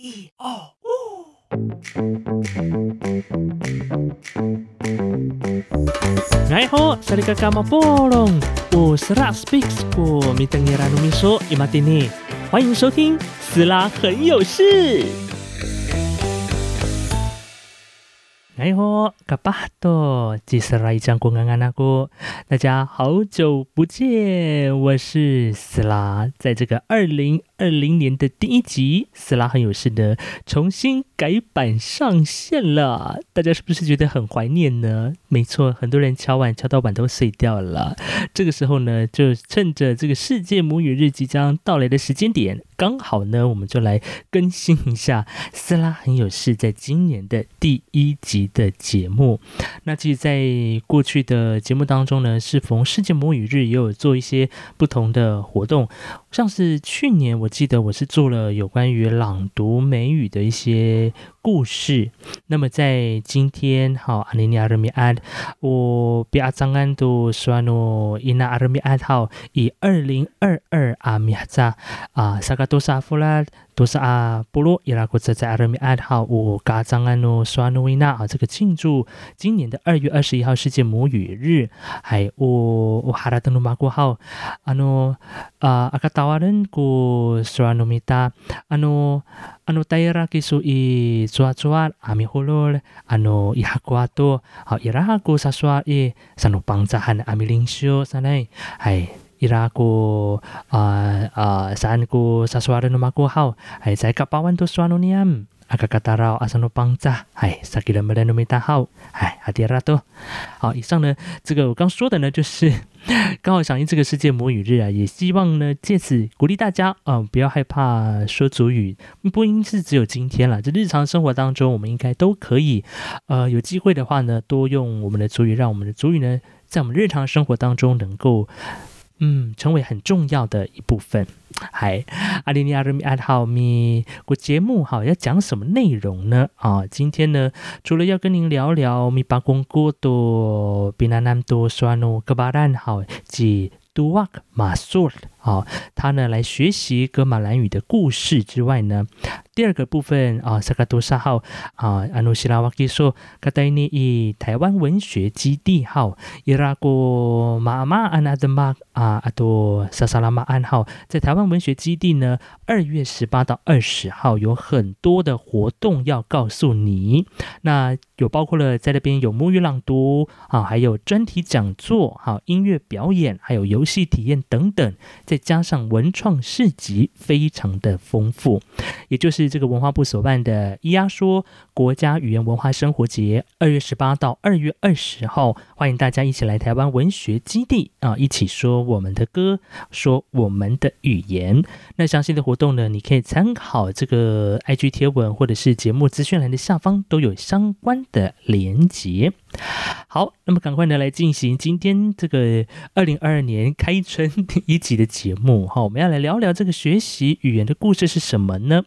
一二五。哎吼，萨利嘎嘎马波隆，我是拉 speaks 过米登尼拉努米说伊马蒂尼，欢迎收听斯拉很有事。哎吼，嘎巴多，吉斯拉伊江公安安那哥，大家好久不见，我是斯拉，在这个二零二零年的第一集，斯拉很有事的重新改版上线了，大家是不是觉得很怀念呢？没错，很多人敲碗敲到碗都碎掉了。这个时候呢，就趁着这个世界母语日即将到来的时间点，刚好呢，我们就来更新一下斯拉很有事在今年的第一集的节目。那其实，在过去的节目当中呢，是逢世界母语日，也有做一些不同的活动，像是去年我记得我是做了有关于朗读美语的一些故事。那么在今天，好，阿尼尼阿热米安，我比阿张安都说诺伊纳阿热米安好，以二零二二阿米哈扎啊萨卡多萨夫拉。都是啊，波罗伊拉国在在阿米安号我嘎张安诺刷诺维纳啊，这个庆祝今年的二月二十一号世界母语日，还我我哈拉登努马国号，阿诺啊阿卡达瓦人国刷诺米达，阿诺阿诺戴拉基苏伊抓抓阿米呼罗勒，啊诺伊哈瓜多，好伊拉哈国萨刷伊萨诺邦扎汉阿米领袖萨内，还。伊拉国啊啊，三国沙 swara no mako hau，还在个八万多 swano niam。阿卡卡达绕阿桑诺邦扎，哎，萨吉勒梅勒诺米达号，哎，阿迪拉多。好，以上呢，这个我刚说的呢，就是刚好响应这个世界母语日啊，也希望呢借此鼓励大家啊，不要害怕说主语，不应是只有今天了，这日常生活当中，我们应该都可以，呃，有机会的话呢，多用我们的主语，让我们的主语呢，在我们日常生活当中能够。嗯，成为很重要的一部分。嗨，阿里尼亚人米阿好咪，我节目哈要讲什么内容呢？啊，今天呢，除了要跟您聊聊米巴公国多比那南多刷诺格巴兰好及杜瓦克马苏尔。好，他呢来学习格马兰语的故事之外呢，第二个部分啊，萨卡多沙号啊，安努西拉瓦基说，卡戴尼以台湾文学基地号，伊拉古马马安阿德马啊，阿多萨萨拉马安号，在台湾文学基地呢，二月十八到二十号有很多的活动要告诉你，那有包括了在那边有沐浴朗读啊，还有专题讲座，好音乐表演，还有游戏体验等等，再加上文创市集，非常的丰富，也就是这个文化部所办的“咿呀说”国家语言文化生活节，二月十八到二月二十号，欢迎大家一起来台湾文学基地啊，一起说我们的歌，说我们的语言。那详细的活动呢，你可以参考这个 IG 贴文，或者是节目资讯栏的下方都有相关的连结。好，那么赶快呢来进行今天这个二零二二年开春 一集的节目哈，我们要来聊聊这个学习语言的故事是什么呢？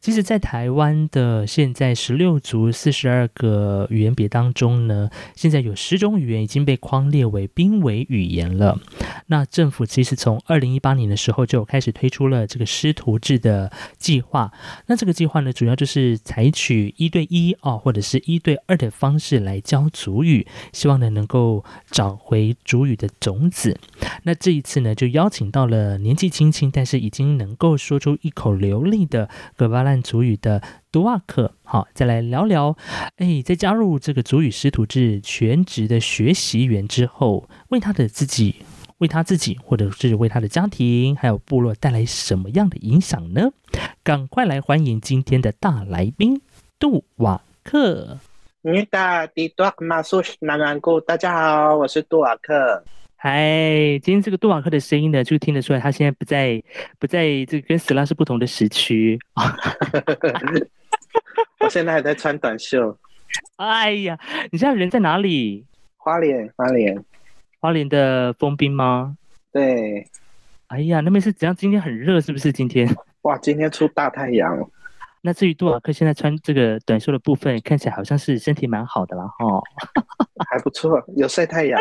其实，在台湾的现在十六族四十二个语言别当中呢，现在有十种语言已经被框列为濒危语言了。那政府其实从二零一八年的时候就开始推出了这个师徒制的计划。那这个计划呢，主要就是采取一对一哦，或者是一对二的方式来教。主语，希望呢能够找回主语的种子。那这一次呢，就邀请到了年纪轻轻，但是已经能够说出一口流利的格巴兰族语的杜瓦克。好，再来聊聊。哎，在加入这个族语师徒制全职的学习员之后，为他的自己、为他自己，或者是为他的家庭还有部落带来什么样的影响呢？赶快来欢迎今天的大来宾杜瓦克。你达迪多马苏南安古，大家好，我是杜瓦克。嗨，今天这个杜瓦克的声音呢，就听得出来，他现在不在，不在这个跟斯拉是不同的时区。我现在还在穿短袖。哎呀，你现在人在哪里？花莲，花莲，花莲的封冰吗？对。哎呀，那边是怎样？今天很热，是不是？今天？哇，今天出大太阳。那至于杜瓦克现在穿这个短袖的部分，看起来好像是身体蛮好的了哈，还不错，有晒太阳，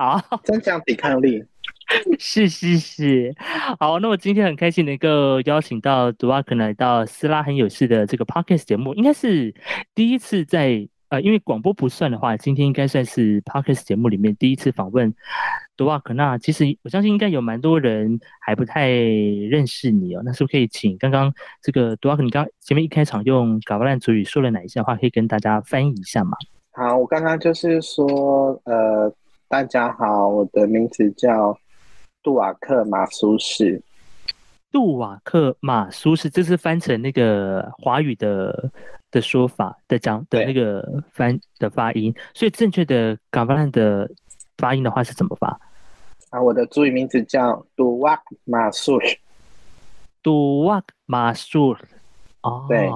好 增强抵抗力。是是是，好，那我今天很开心能够邀请到杜瓦克来到斯拉很有事的这个 podcast 节目，应该是第一次在呃，因为广播不算的话，今天应该算是 podcast 节目里面第一次访问杜瓦克。那其实我相信应该有蛮多人还不太认识你哦，那是不是可以请刚刚这个杜瓦克，你刚前面一开场用嘎巴烂主语说了哪一些话，可以跟大家翻译一下吗？好，我刚刚就是说，呃，大家好，我的名字叫。杜瓦克马苏士，杜瓦克马苏士，这是翻成那个华语的的说法的讲的那个翻的发音，所以正确的港巴兰的发音的话是怎么发？啊，我的主语名字叫杜瓦马苏士，杜瓦马苏士，哦，对，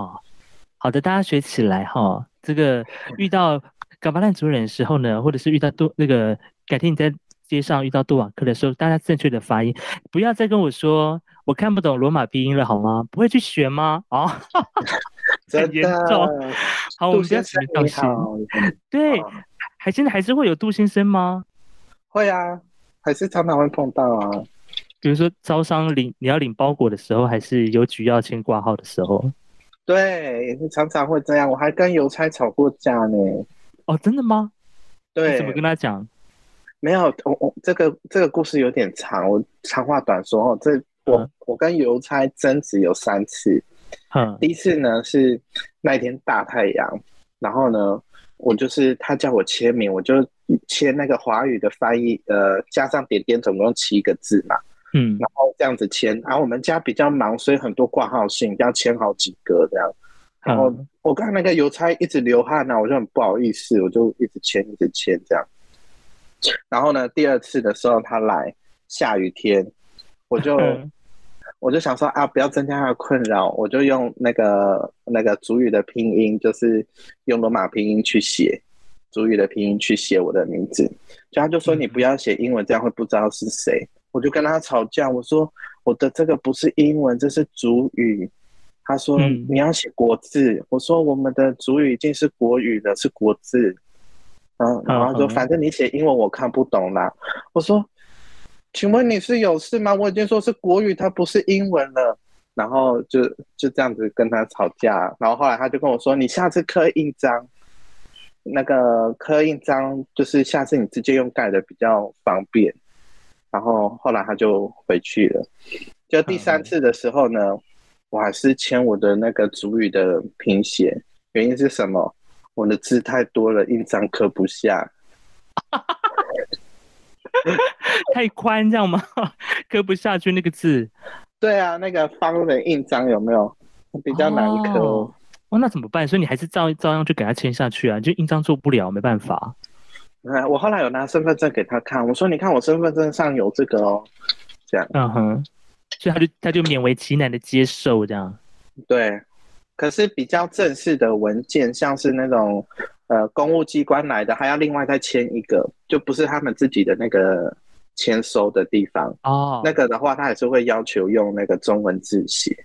好的，大家学起来哈。这个 遇到冈巴兰族人的时候呢，或者是遇到杜那个，改天你在。街上遇到杜瓦克的时候，大家正确的发音，不要再跟我说我看不懂罗马拼音了，好吗？不会去学吗？啊，很严重。好，我们先请道歉。对，还现在还是会有杜先生吗？会啊，还是常常会碰到啊。比如说招商领你要领包裹的时候，还是邮局要签挂号的时候。对，常常会这样。我还跟邮差吵过架呢。哦，真的吗？对，怎么跟他讲？没有，我我这个这个故事有点长，我长话短说哦。这我我跟邮差争执有三次。嗯，第一次呢是那一天大太阳，然后呢我就是他叫我签名，我就签那个华语的翻译，呃，加上点点，总共七个字嘛。嗯，然后这样子签，然后我们家比较忙，所以很多挂号信要签好几个这样。然后我看那个邮差一直流汗呢，我就很不好意思，我就一直签一直签这样。然后呢，第二次的时候他来，下雨天，我就 我就想说啊，不要增加他的困扰，我就用那个那个主语的拼音，就是用罗马拼音去写主语的拼音去写我的名字。就他就说你不要写英文，这样会不知道是谁。我就跟他吵架，我说我的这个不是英文，这是主语。他说你要写国字，我说我们的主语已经是国语了，是国字。嗯，然后说反正你写英文我看不懂啦。我说，请问你是有事吗？我已经说是国语，它不是英文了。然后就就这样子跟他吵架。然后后来他就跟我说，你下次刻印章，那个刻印章就是下次你直接用盖的比较方便。然后后来他就回去了。就第三次的时候呢，我还是签我的那个主语的拼写，原因是什么？我的字太多了，印章刻不下，太宽这样吗？刻不下去那个字。对啊，那个方的印章有没有比较难刻？哦，那怎么办？所以你还是照照样就给他签下去啊？就印章做不了，没办法。哎，我后来有拿身份证给他看，我说：“你看我身份证上有这个哦。”这样，嗯哼，所以他就他就勉为其难的接受这样。对。可是比较正式的文件，像是那种呃公务机关来的，还要另外再签一个，就不是他们自己的那个签收的地方哦。那个的话，他还是会要求用那个中文字写。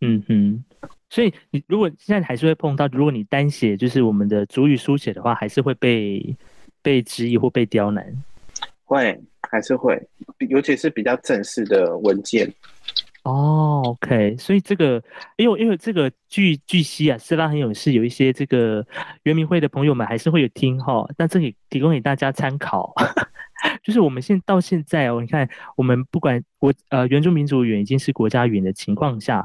嗯哼，所以你如果现在还是会碰到，如果你单写就是我们的主语书写的话，还是会被被质疑或被刁难。会还是会，尤其是比较正式的文件。哦，OK，所以这个，因为因为这个据据悉啊，斯拉很勇士有一些这个原民会的朋友们还是会有听哈，那这里提供给大家参考，就是我们现到现在哦，你看我们不管国呃原住民族语已经是国家语言的情况下，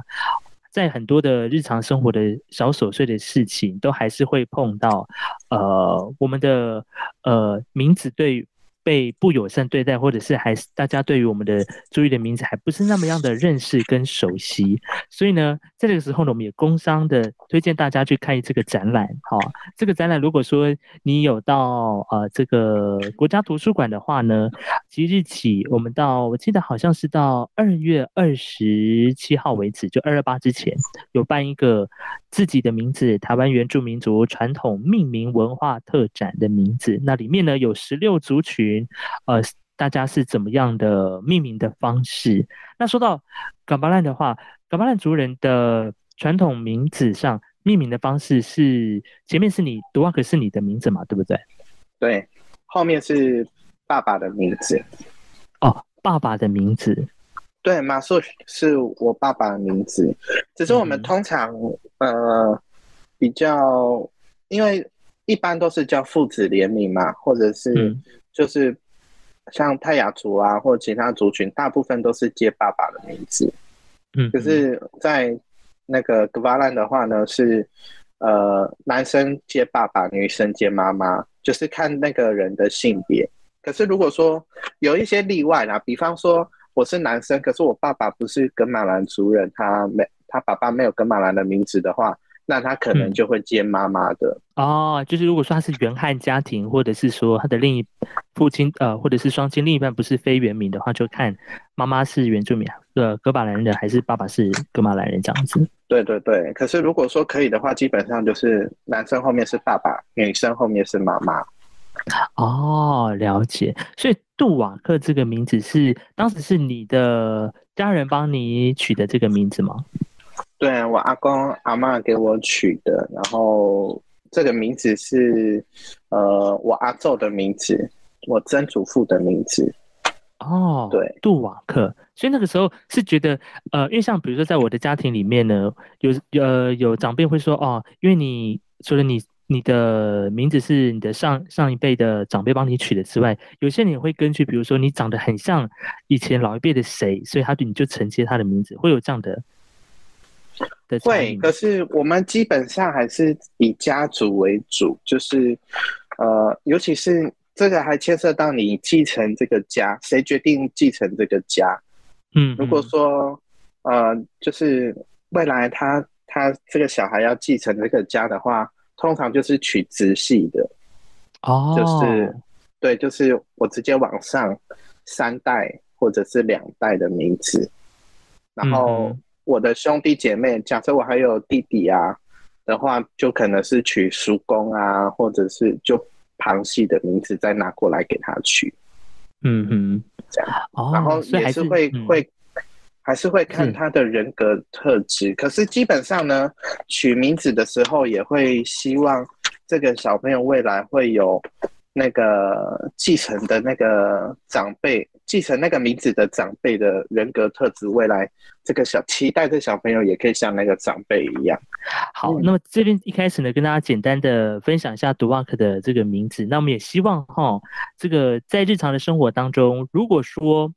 在很多的日常生活的小琐碎的事情，都还是会碰到呃我们的呃名字对。被不友善对待，或者是还是大家对于我们的注意的名字还不是那么样的认识跟熟悉，所以呢，在这个时候呢，我们也工商的推荐大家去看这个展览。哈，这个展览如果说你有到呃这个国家图书馆的话呢，即日起我们到我记得好像是到二月二十七号为止，就二二八之前有办一个自己的名字台湾原住民族传统命名文化特展的名字，那里面呢有十六族群。呃，大家是怎么样的命名的方式？那说到嘎巴兰的话，嘎巴兰族人的传统名字上命名的方式是前面是你读瓦克是你的名字嘛，对不对？对，后面是爸爸的名字。哦，爸爸的名字。对，马素是我爸爸的名字，只是我们通常呃比较，因为一般都是叫父子联名嘛，或者是就是像泰雅族啊或其他族群，大部分都是接爸爸的名字。嗯，可是，在那个格巴兰的话呢，是呃男生接爸爸，女生接妈妈，就是看那个人的性别。可是如果说有一些例外啦，比方说。我是男生，可是我爸爸不是格马兰族人，他没他爸爸没有格马兰的名字的话，那他可能就会接妈妈的哦。就是如果说他是原汉家庭，或者是说他的另一父亲呃，或者是双亲另一半不是非原名的话，就看妈妈是原住民的格马兰人，还是爸爸是哥马兰人这样子。对对对，可是如果说可以的话，基本上就是男生后面是爸爸，女生后面是妈妈。哦，了解。所以杜瓦克这个名字是当时是你的家人帮你取的这个名字吗？对我阿公阿妈给我取的，然后这个名字是呃我阿昼的名字，我曾祖父的名字。哦，对，杜瓦克。所以那个时候是觉得呃，因为像比如说在我的家庭里面呢，有呃有长辈会说哦，因为你除了你。你的名字是你的上上一辈的长辈帮你取的之外，有些你会根据，比如说你长得很像以前老一辈的谁，所以他你就承接他的名字，会有这样的。会，可是我们基本上还是以家族为主，就是呃，尤其是这个还牵涉到你继承这个家，谁决定继承这个家？嗯，如果说呃，就是未来他他这个小孩要继承这个家的话。通常就是取直系的，哦，就是对，就是我直接往上三代或者是两代的名字，然后我的兄弟姐妹，假设我还有弟弟啊的话，就可能是取叔公啊，或者是就旁系的名字再拿过来给他取，嗯哼，这样，然后也是会会。还是会看他的人格特质，可是基本上呢，取名字的时候也会希望这个小朋友未来会有那个继承的那个长辈，继承那个名字的长辈的人格特质，未来这个小期待的小朋友也可以像那个长辈一样。好，那么这边一开始呢，跟大家简单的分享一下杜瓦克的这个名字，那我们也希望哈，这个在日常的生活当中，如果说。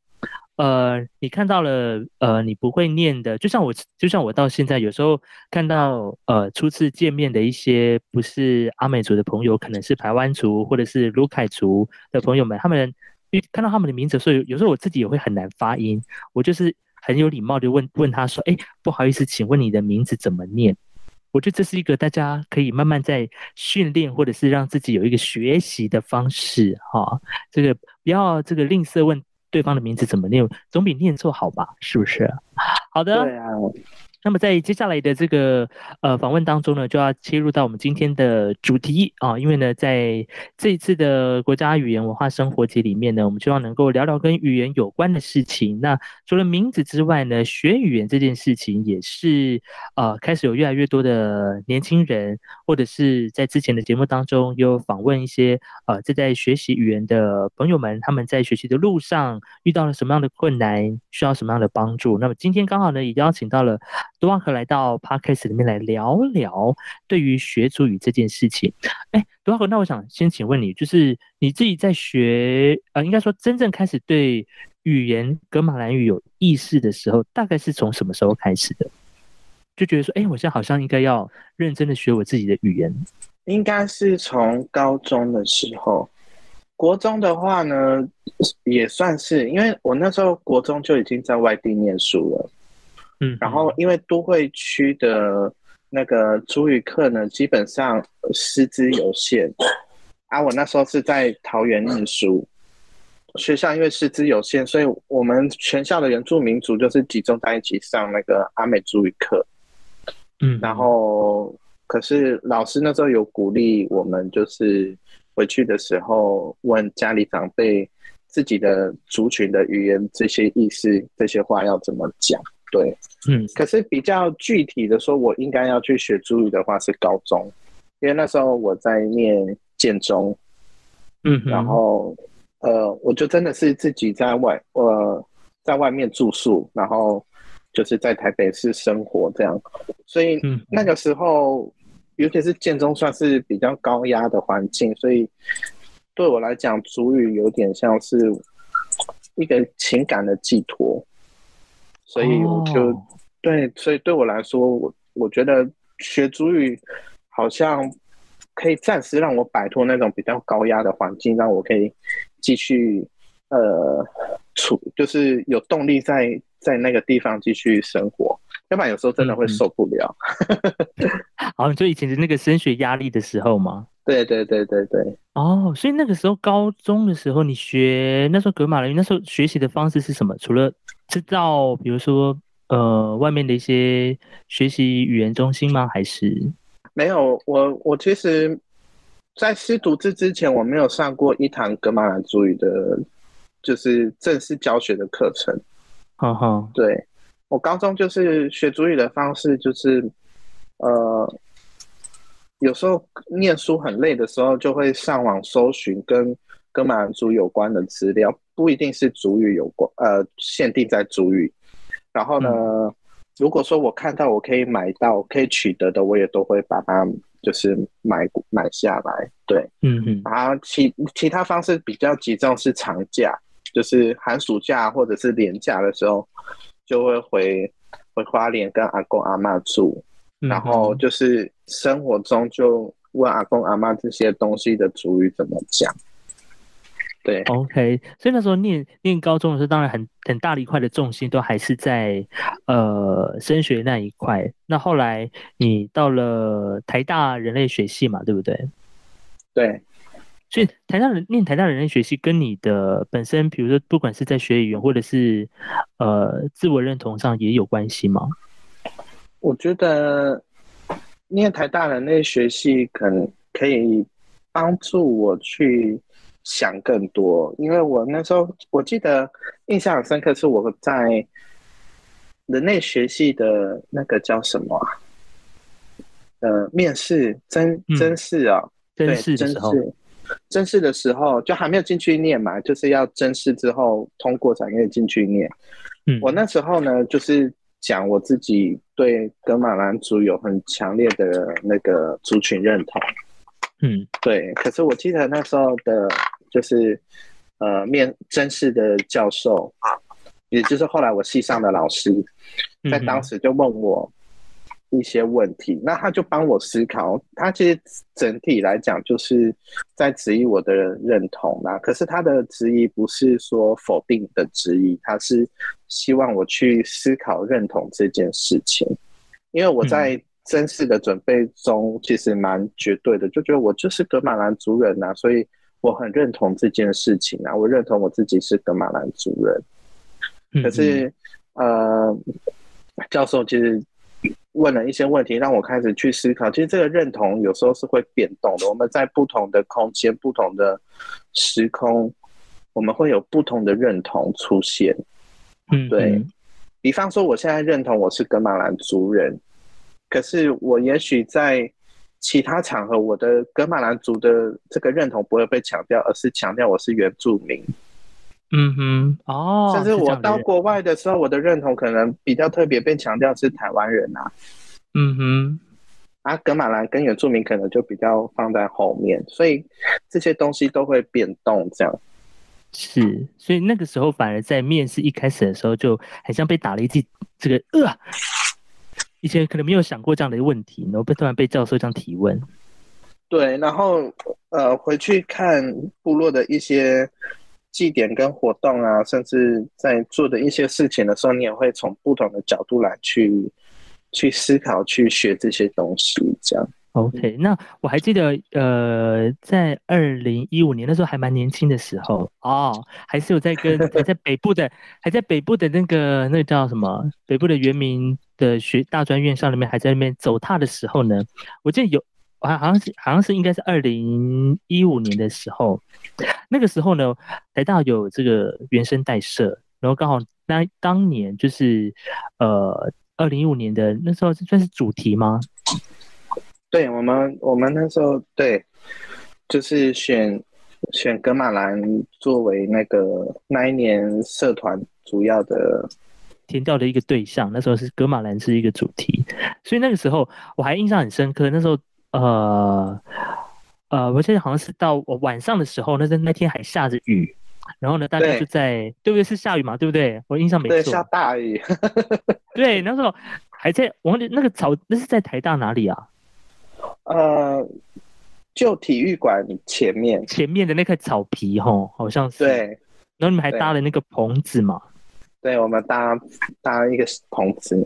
呃，你看到了，呃，你不会念的，就像我，就像我到现在有时候看到，呃，初次见面的一些不是阿美族的朋友，可能是台湾族或者是卢凯族的朋友们，他们一看到他们的名字，所以有时候我自己也会很难发音，我就是很有礼貌的问问他说，哎，不好意思，请问你的名字怎么念？我觉得这是一个大家可以慢慢在训练，或者是让自己有一个学习的方式，哈，这个不要这个吝啬问。对方的名字怎么念，总比念错好吧？是不是？好的。对啊。那么在接下来的这个呃访问当中呢，就要切入到我们今天的主题啊，因为呢，在这一次的国家语言文化生活节里面呢，我们希望能够聊聊跟语言有关的事情。那除了名字之外呢，学语言这件事情也是呃开始有越来越多的年轻人，或者是在之前的节目当中有访问一些呃正在学习语言的朋友们，他们在学习的路上遇到了什么样的困难，需要什么样的帮助。那么今天刚好呢，也邀请到了。多旺克来到 podcast 里面来聊聊对于学主语这件事情。哎，多旺克，那我想先请问你，就是你自己在学，呃，应该说真正开始对语言格马兰语有意识的时候，大概是从什么时候开始的？就觉得说，哎，我现在好像应该要认真的学我自己的语言。应该是从高中的时候，国中的话呢，也算是，因为我那时候国中就已经在外地念书了。嗯，然后因为都会区的那个主语课呢，基本上师资有限啊。我那时候是在桃园念书，学校因为师资有限，所以我们全校的原住民族就是集中在一起上那个阿美主语课。嗯，然后可是老师那时候有鼓励我们，就是回去的时候问家里长辈自己的族群的语言这些意思这些话要怎么讲。对，嗯，可是比较具体的说，我应该要去学主语的话是高中，因为那时候我在念建中，嗯，然后呃，我就真的是自己在外呃在外面住宿，然后就是在台北市生活这样，所以那个时候，尤其是建中算是比较高压的环境，所以对我来讲，主语有点像是一个情感的寄托，所以我就对，所以对我来说，我我觉得学主语好像。可以暂时让我摆脱那种比较高压的环境，让我可以继续呃处，就是有动力在在那个地方继续生活。要不然有时候真的会受不了。好，就以前的那个升学压力的时候吗？对对对对对。哦，所以那个时候高中的时候，你学那时候格马兰，那时候学习的方式是什么？除了知道，比如说呃外面的一些学习语言中心吗？还是？没有，我我其实，在师徒制之前，我没有上过一堂格马兰主语的，就是正式教学的课程。哈哈，对我高中就是学主语的方式，就是呃，有时候念书很累的时候，就会上网搜寻跟格马兰族有关的资料，不一定是主语有关，呃，限定在主语。然后呢？如果说我看到我可以买到、可以取得的，我也都会把它就是买买下来。对，嗯嗯。然后其其他方式比较集中是长假，就是寒暑假或者是年假的时候，就会回回花莲跟阿公阿妈住，然后就是生活中就问阿公阿妈这些东西的主语怎么讲。对，OK，所以那时候念念高中的时候，当然很很大的一块的重心都还是在呃升学那一块。那后来你到了台大人类学系嘛，对不对？对，所以台大人念台大人类学系跟你的本身，比如说不管是在学语言或者是呃自我认同上也有关系吗？我觉得念台大人类学系可能可以帮助我去。想更多，因为我那时候我记得印象很深刻，是我在人类学系的那个叫什么？呃，面试真真试啊，真试真试真试的时候就还没有进去念嘛，就是要真试之后通过才可以进去念。嗯，我那时候呢，就是讲我自己对格马兰族有很强烈的那个族群认同。嗯，对。可是我记得那时候的。就是呃，面真试的教授啊，也就是后来我系上的老师，在当时就问我一些问题，那他就帮我思考。他其实整体来讲就是在质疑我的认同啦，可是他的质疑不是说否定的质疑，他是希望我去思考认同这件事情。因为我在真试的准备中其实蛮绝对的，就觉得我就是格马兰族人呐，所以。我很认同这件事情啊，我认同我自己是格马兰族人。可是，呃，教授其实问了一些问题，让我开始去思考。其实这个认同有时候是会变动的。我们在不同的空间、不同的时空，我们会有不同的认同出现。嗯，对比方说，我现在认同我是格马兰族人，可是我也许在。其他场合，我的格马兰族的这个认同不会被强调，而是强调我是原住民。嗯哼，哦，甚至我到国外的时候，我的认同可能比较特别被强调是台湾人啊。嗯哼，啊，格马兰跟原住民可能就比较放在后面，所以这些东西都会变动。这样是，所以那个时候反而在面试一开始的时候，就很像被打了一记这个呃。以前可能没有想过这样的问题，然后被突然被教授这样提问。对，然后呃，回去看部落的一些祭典跟活动啊，甚至在做的一些事情的时候，你也会从不同的角度来去去思考、去学这些东西，这样。OK，那我还记得，呃，在二零一五年那时候还蛮年轻的时候哦，还是有在跟 还在北部的，还在北部的那个那个叫什么？北部的原民的学大专院校里面，还在那边走踏的时候呢，我记得有，好好像是好像是应该是二零一五年的时候，那个时候呢，台大有这个原生代社，然后刚好那当年就是呃二零一五年的那时候算是主题吗？对我们，我们那时候对，就是选选格马兰作为那个那一年社团主要的填调的一个对象。那时候是格马兰是一个主题，所以那个时候我还印象很深刻。那时候呃呃，我记得好像是到晚上的时候，那那天还下着雨，然后呢，大家就在对不对？是下雨嘛，对不对？我印象没错，下大雨。对，那时候还在往那个草，那是在台大哪里啊？呃。就体育馆前面，前面的那块草皮，吼，好像是。对。然后你们还搭了那个棚子嘛？对，我们搭搭一个棚子。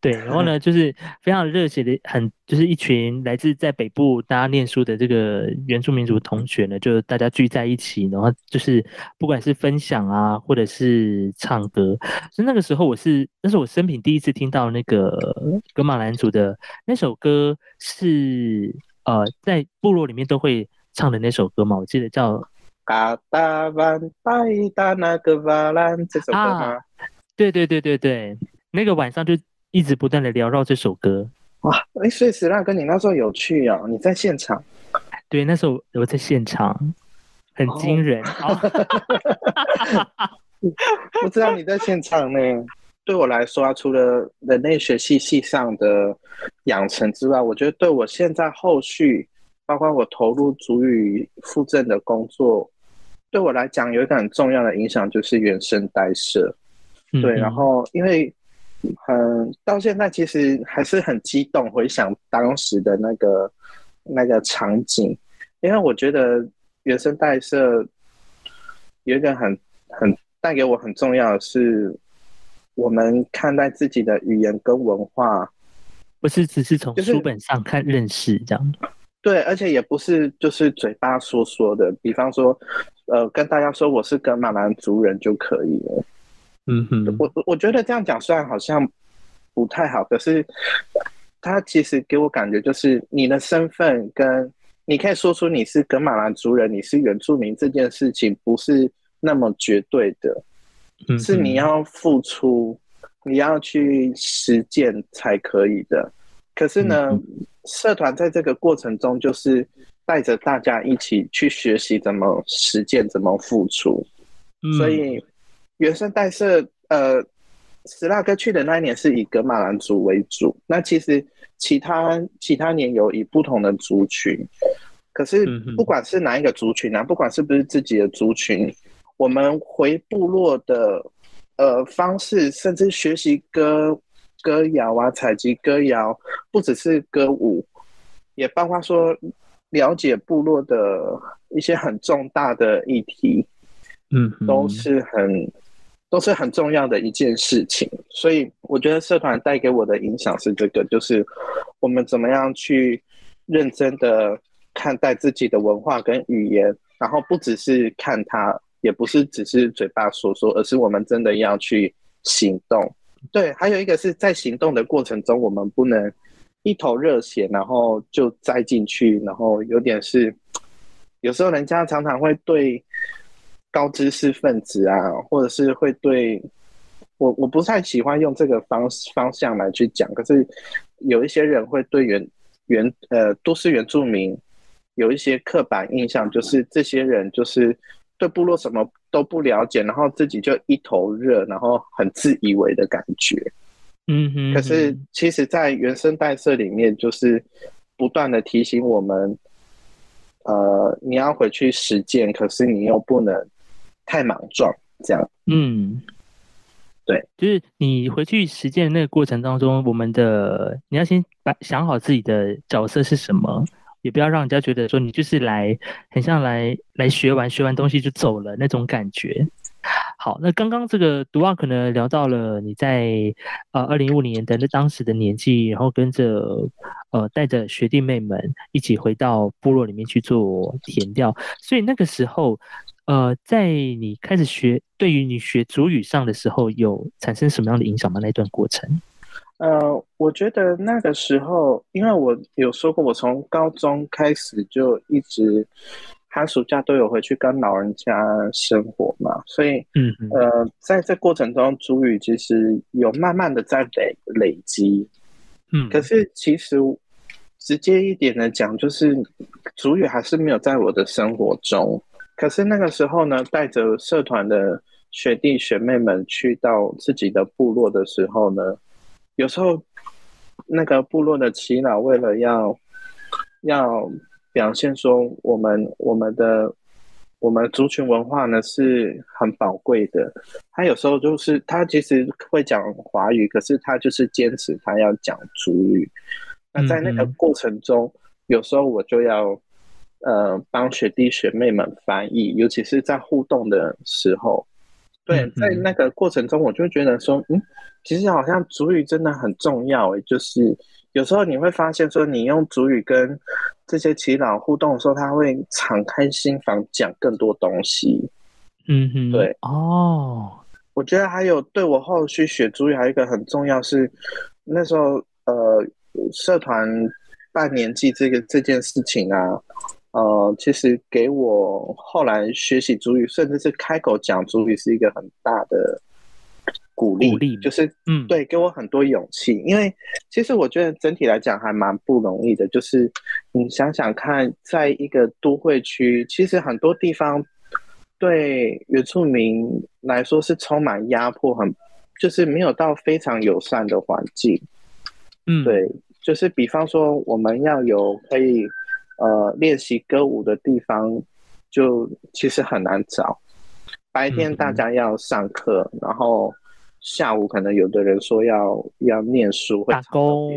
对，然后呢，就是非常热血的，很就是一群来自在北部大家念书的这个原住民族同学呢，就大家聚在一起，然后就是不管是分享啊，或者是唱歌。所以那个时候我是，那是我生平第一次听到那个格马兰族的那首歌是。呃，在部落里面都会唱的那首歌嘛，我记得叫《嘎达万拜达那个瓦兰》这首歌吗？对对对对对，那个晚上就一直不断的缭绕这首歌。哇，哎，所以石浪哥，你那时候有趣哦？你在现场？对，那时候我在现场，很惊人。不知道你在现场呢？对我来说啊，除了人类学系系上的养成之外，我觉得对我现在后续，包括我投入主语附赠的工作，对我来讲有一个很重要的影响，就是原声带社。对，然后因为嗯，到现在其实还是很激动，回想当时的那个那个场景，因为我觉得原声带社有一个很很带给我很重要的是。我们看待自己的语言跟文化，不是只是从书本上看认识这样。对，而且也不是就是嘴巴说说的。比方说，呃，跟大家说我是跟马兰族人就可以了。嗯哼，我我觉得这样讲虽然好像不太好，可是他其实给我感觉就是你的身份跟你可以说出你是跟马兰族人，你是原住民这件事情不是那么绝对的。是你要付出，你要去实践才可以的。可是呢，社团在这个过程中，就是带着大家一起去学习怎么实践，怎么付出。所以原生代社，呃，史拉哥去的那一年是以格马兰族为主。那其实其他其他年有以不同的族群。可是不管是哪一个族群啊，不管是不是自己的族群。我们回部落的呃方式，甚至学习歌歌谣啊，采集歌谣，不只是歌舞，也包括说了解部落的一些很重大的议题，嗯，都是很都是很重要的一件事情。所以我觉得社团带给我的影响是这个，就是我们怎么样去认真的看待自己的文化跟语言，然后不只是看它。也不是只是嘴巴说说，而是我们真的要去行动。对，还有一个是在行动的过程中，我们不能一头热血，然后就栽进去，然后有点是，有时候人家常常会对高知识分子啊，或者是会对我，我不太喜欢用这个方方向来去讲。可是有一些人会对原原呃都市原住民有一些刻板印象，就是这些人就是。对部落什么都不了解，然后自己就一头热，然后很自以为的感觉。嗯哼。可是其实，在原生代社里面，就是不断的提醒我们，呃，你要回去实践，可是你又不能太莽撞，这样。嗯，对，就是你回去实践那个过程当中，我们的你要先把想好自己的角色是什么。也不要让人家觉得说你就是来很像来来学完学完东西就走了那种感觉。好，那刚刚这个读话可能聊到了你在呃二零一五年的那当时的年纪，然后跟着呃带着学弟妹们一起回到部落里面去做填调，所以那个时候呃在你开始学对于你学主语上的时候有产生什么样的影响吗？那段过程？呃，我觉得那个时候，因为我有说过，我从高中开始就一直寒暑假都有回去跟老人家生活嘛，所以，嗯，呃，在这过程中，主语其实有慢慢的在累累积，嗯，可是其实直接一点的讲，就是主语还是没有在我的生活中，可是那个时候呢，带着社团的学弟学妹们去到自己的部落的时候呢，有时候那个部落的耆老为了要要表现说我们我们的。我们族群文化呢是很宝贵的，他有时候就是他其实会讲华语，可是他就是坚持他要讲主语。那在那个过程中，有时候我就要呃帮学弟学妹们翻译，尤其是在互动的时候。对，在那个过程中，我就觉得说，嗯，其实好像主语真的很重要诶，就是。有时候你会发现，说你用主语跟这些祈祷互动的时候，他会敞开心房讲更多东西。嗯哼，对哦，我觉得还有对我后续学主语还有一个很重要是，那时候呃社团办年纪这个这件事情啊，呃其实给我后来学习主语，甚至是开口讲主语是一个很大的。鼓励就是，嗯，对，给我很多勇气。因为其实我觉得整体来讲还蛮不容易的。就是你想想看，在一个都会区，其实很多地方对原住民来说是充满压迫，很就是没有到非常友善的环境。嗯，对，就是比方说我们要有可以呃练习歌舞的地方，就其实很难找。白天大家要上课，然后。下午可能有的人说要要念书，打工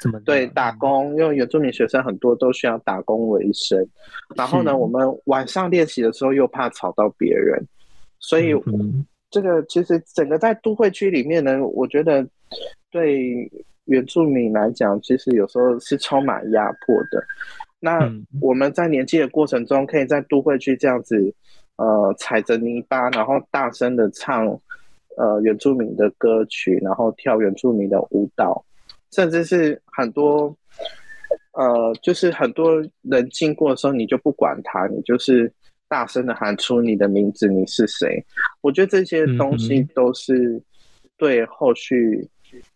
怎么对打工？因为原住民学生很多都需要打工为生。然后呢，我们晚上练习的时候又怕吵到别人，所以这个其实整个在都会区里面呢，我觉得对原住民来讲，其实有时候是充满压迫的。那我们在年纪的过程中，可以在都会区这样子，呃，踩着泥巴，然后大声的唱。呃，原住民的歌曲，然后跳原住民的舞蹈，甚至是很多，呃，就是很多人经过的时候，你就不管他，你就是大声的喊出你的名字，你是谁？我觉得这些东西都是对后续，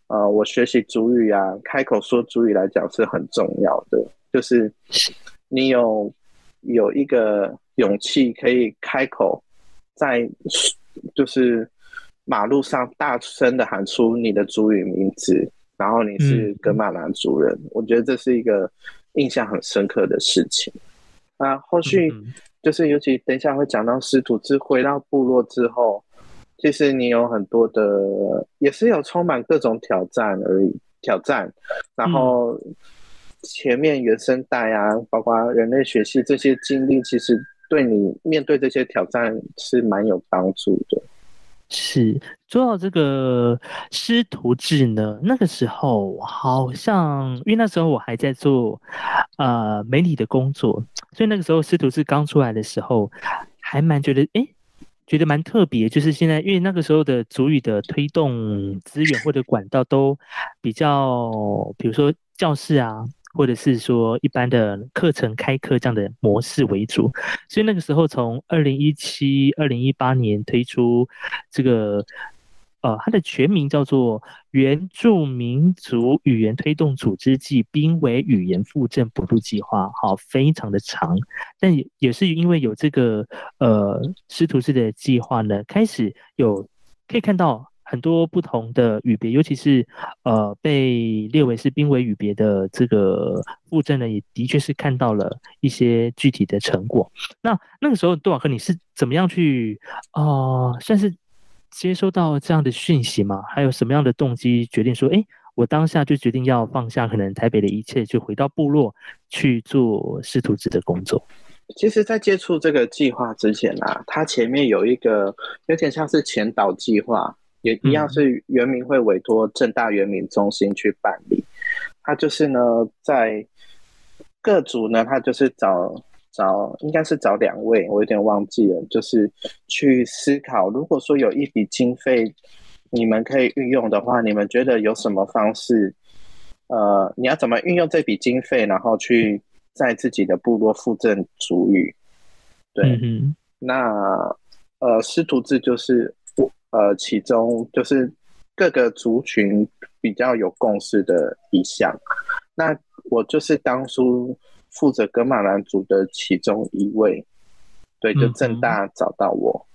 呃，我学习主语啊，开口说主语来讲是很重要的。就是你有有一个勇气可以开口，在就是。马路上大声的喊出你的族语名字，然后你是格马兰族人，我觉得这是一个印象很深刻的事情。啊后续就是尤其等一下会讲到师徒制回到部落之后，其实你有很多的也是有充满各种挑战而已，挑战。然后前面原生代啊，包括人类学系这些经历，其实对你面对这些挑战是蛮有帮助的。是说到这个师徒制呢，那个时候好像，因为那时候我还在做呃媒体的工作，所以那个时候师徒制刚出来的时候，还蛮觉得哎，觉得蛮特别。就是现在，因为那个时候的主语的推动资源或者管道都比较，比如说教室啊。或者是说一般的课程开课这样的模式为主，所以那个时候从二零一七、二零一八年推出这个，呃，它的全名叫做原住民族语言推动组织暨濒危语言复振补助计划，好，非常的长，但也也是因为有这个呃师徒制的计划呢，开始有可以看到。很多不同的语别，尤其是呃被列为是濒危语别的这个附证呢，也的确是看到了一些具体的成果。那那个时候，杜瓦克，你是怎么样去啊，算是接收到这样的讯息吗？还有什么样的动机决定说，哎，我当下就决定要放下可能台北的一切，就回到部落去做师徒制的工作？其实，在接触这个计划之前啊，它前面有一个有点像是前导计划。也一样是原民会委托正大原民中心去办理，他就是呢，在各组呢，他就是找找，应该是找两位，我有点忘记了，就是去思考，如果说有一笔经费，你们可以运用的话，你们觉得有什么方式？呃，你要怎么运用这笔经费，然后去在自己的部落附赠主语？对，那呃，师徒制就是。呃，其中就是各个族群比较有共识的一项。那我就是当初负责格马兰族的其中一位。对，就正大找到我，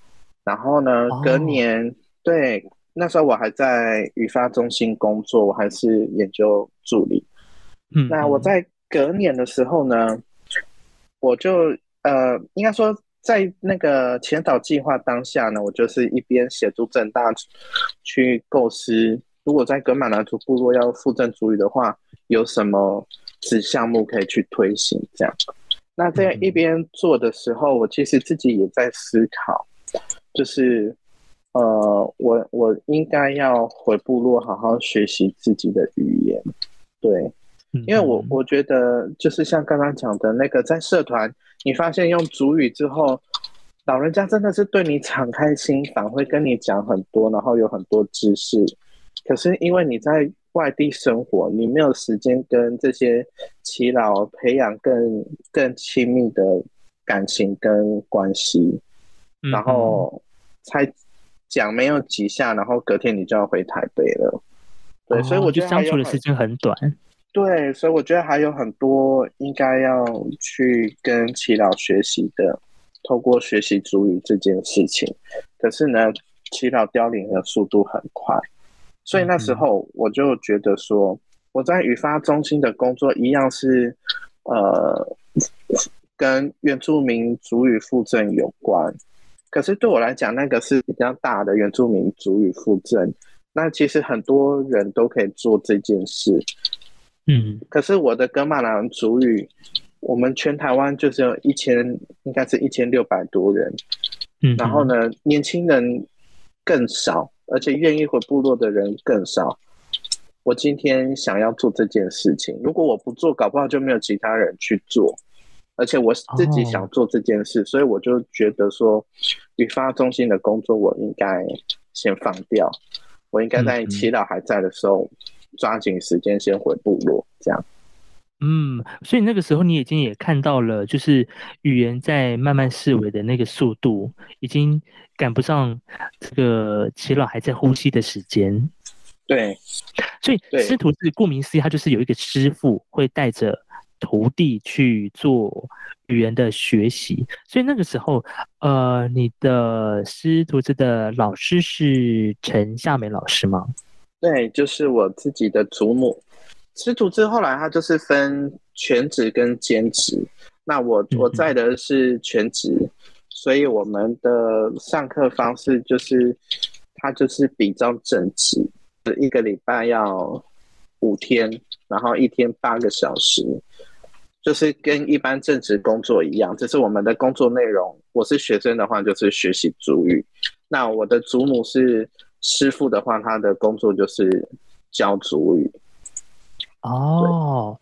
然后呢，隔年对，那时候我还在语发中心工作，我还是研究助理。嗯，那我在隔年的时候呢，我就呃，应该说在那个前导计划当下呢，我就是一边协助正大去构思，如果在格马兰族部落要附赠主语的话，有什么子项目可以去推行这样。那在一边做的时候，我其实自己也在思考，就是呃，我我应该要回部落好好学习自己的语言，对。因为我我觉得就是像刚刚讲的那个，在社团你发现用主语之后，老人家真的是对你敞开心房，会跟你讲很多，然后有很多知识。可是因为你在外地生活，你没有时间跟这些耆老培养更更亲密的感情跟关系，然后才讲没有几下，然后隔天你就要回台北了。对，所以我觉得相处的时间很短。对，所以我觉得还有很多应该要去跟祈老学习的，透过学习主语这件事情。可是呢，祈老凋零的速度很快，所以那时候我就觉得说，我在语发中心的工作一样是，呃，跟原住民主语附赠有关。可是对我来讲，那个是比较大的原住民主语附赠。那其实很多人都可以做这件事。嗯，可是我的格马兰族语，我们全台湾就是有一千，应该是一千六百多人。嗯，然后呢，年轻人更少，而且愿意回部落的人更少。我今天想要做这件事情，如果我不做，搞不好就没有其他人去做。而且我自己想做这件事，所以我就觉得说，语发中心的工作我应该先放掉，我应该在祈祷还在的时候。抓紧时间先回部落，这样。嗯，所以那个时候你已经也看到了，就是语言在慢慢式微的那个速度，已经赶不上这个耆老还在呼吸的时间。对，所以师徒是顾名思义，他就是有一个师傅会带着徒弟去做语言的学习。所以那个时候，呃，你的师徒制的老师是陈夏梅老师吗？对，就是我自己的祖母，师徒制后来他就是分全职跟兼职。那我我在的是全职，所以我们的上课方式就是，他就是比较整齐，一个礼拜要五天，然后一天八个小时，就是跟一般正职工作一样。这是我们的工作内容。我是学生的话，就是学习主语。那我的祖母是。师傅的话，他的工作就是教主语。哦，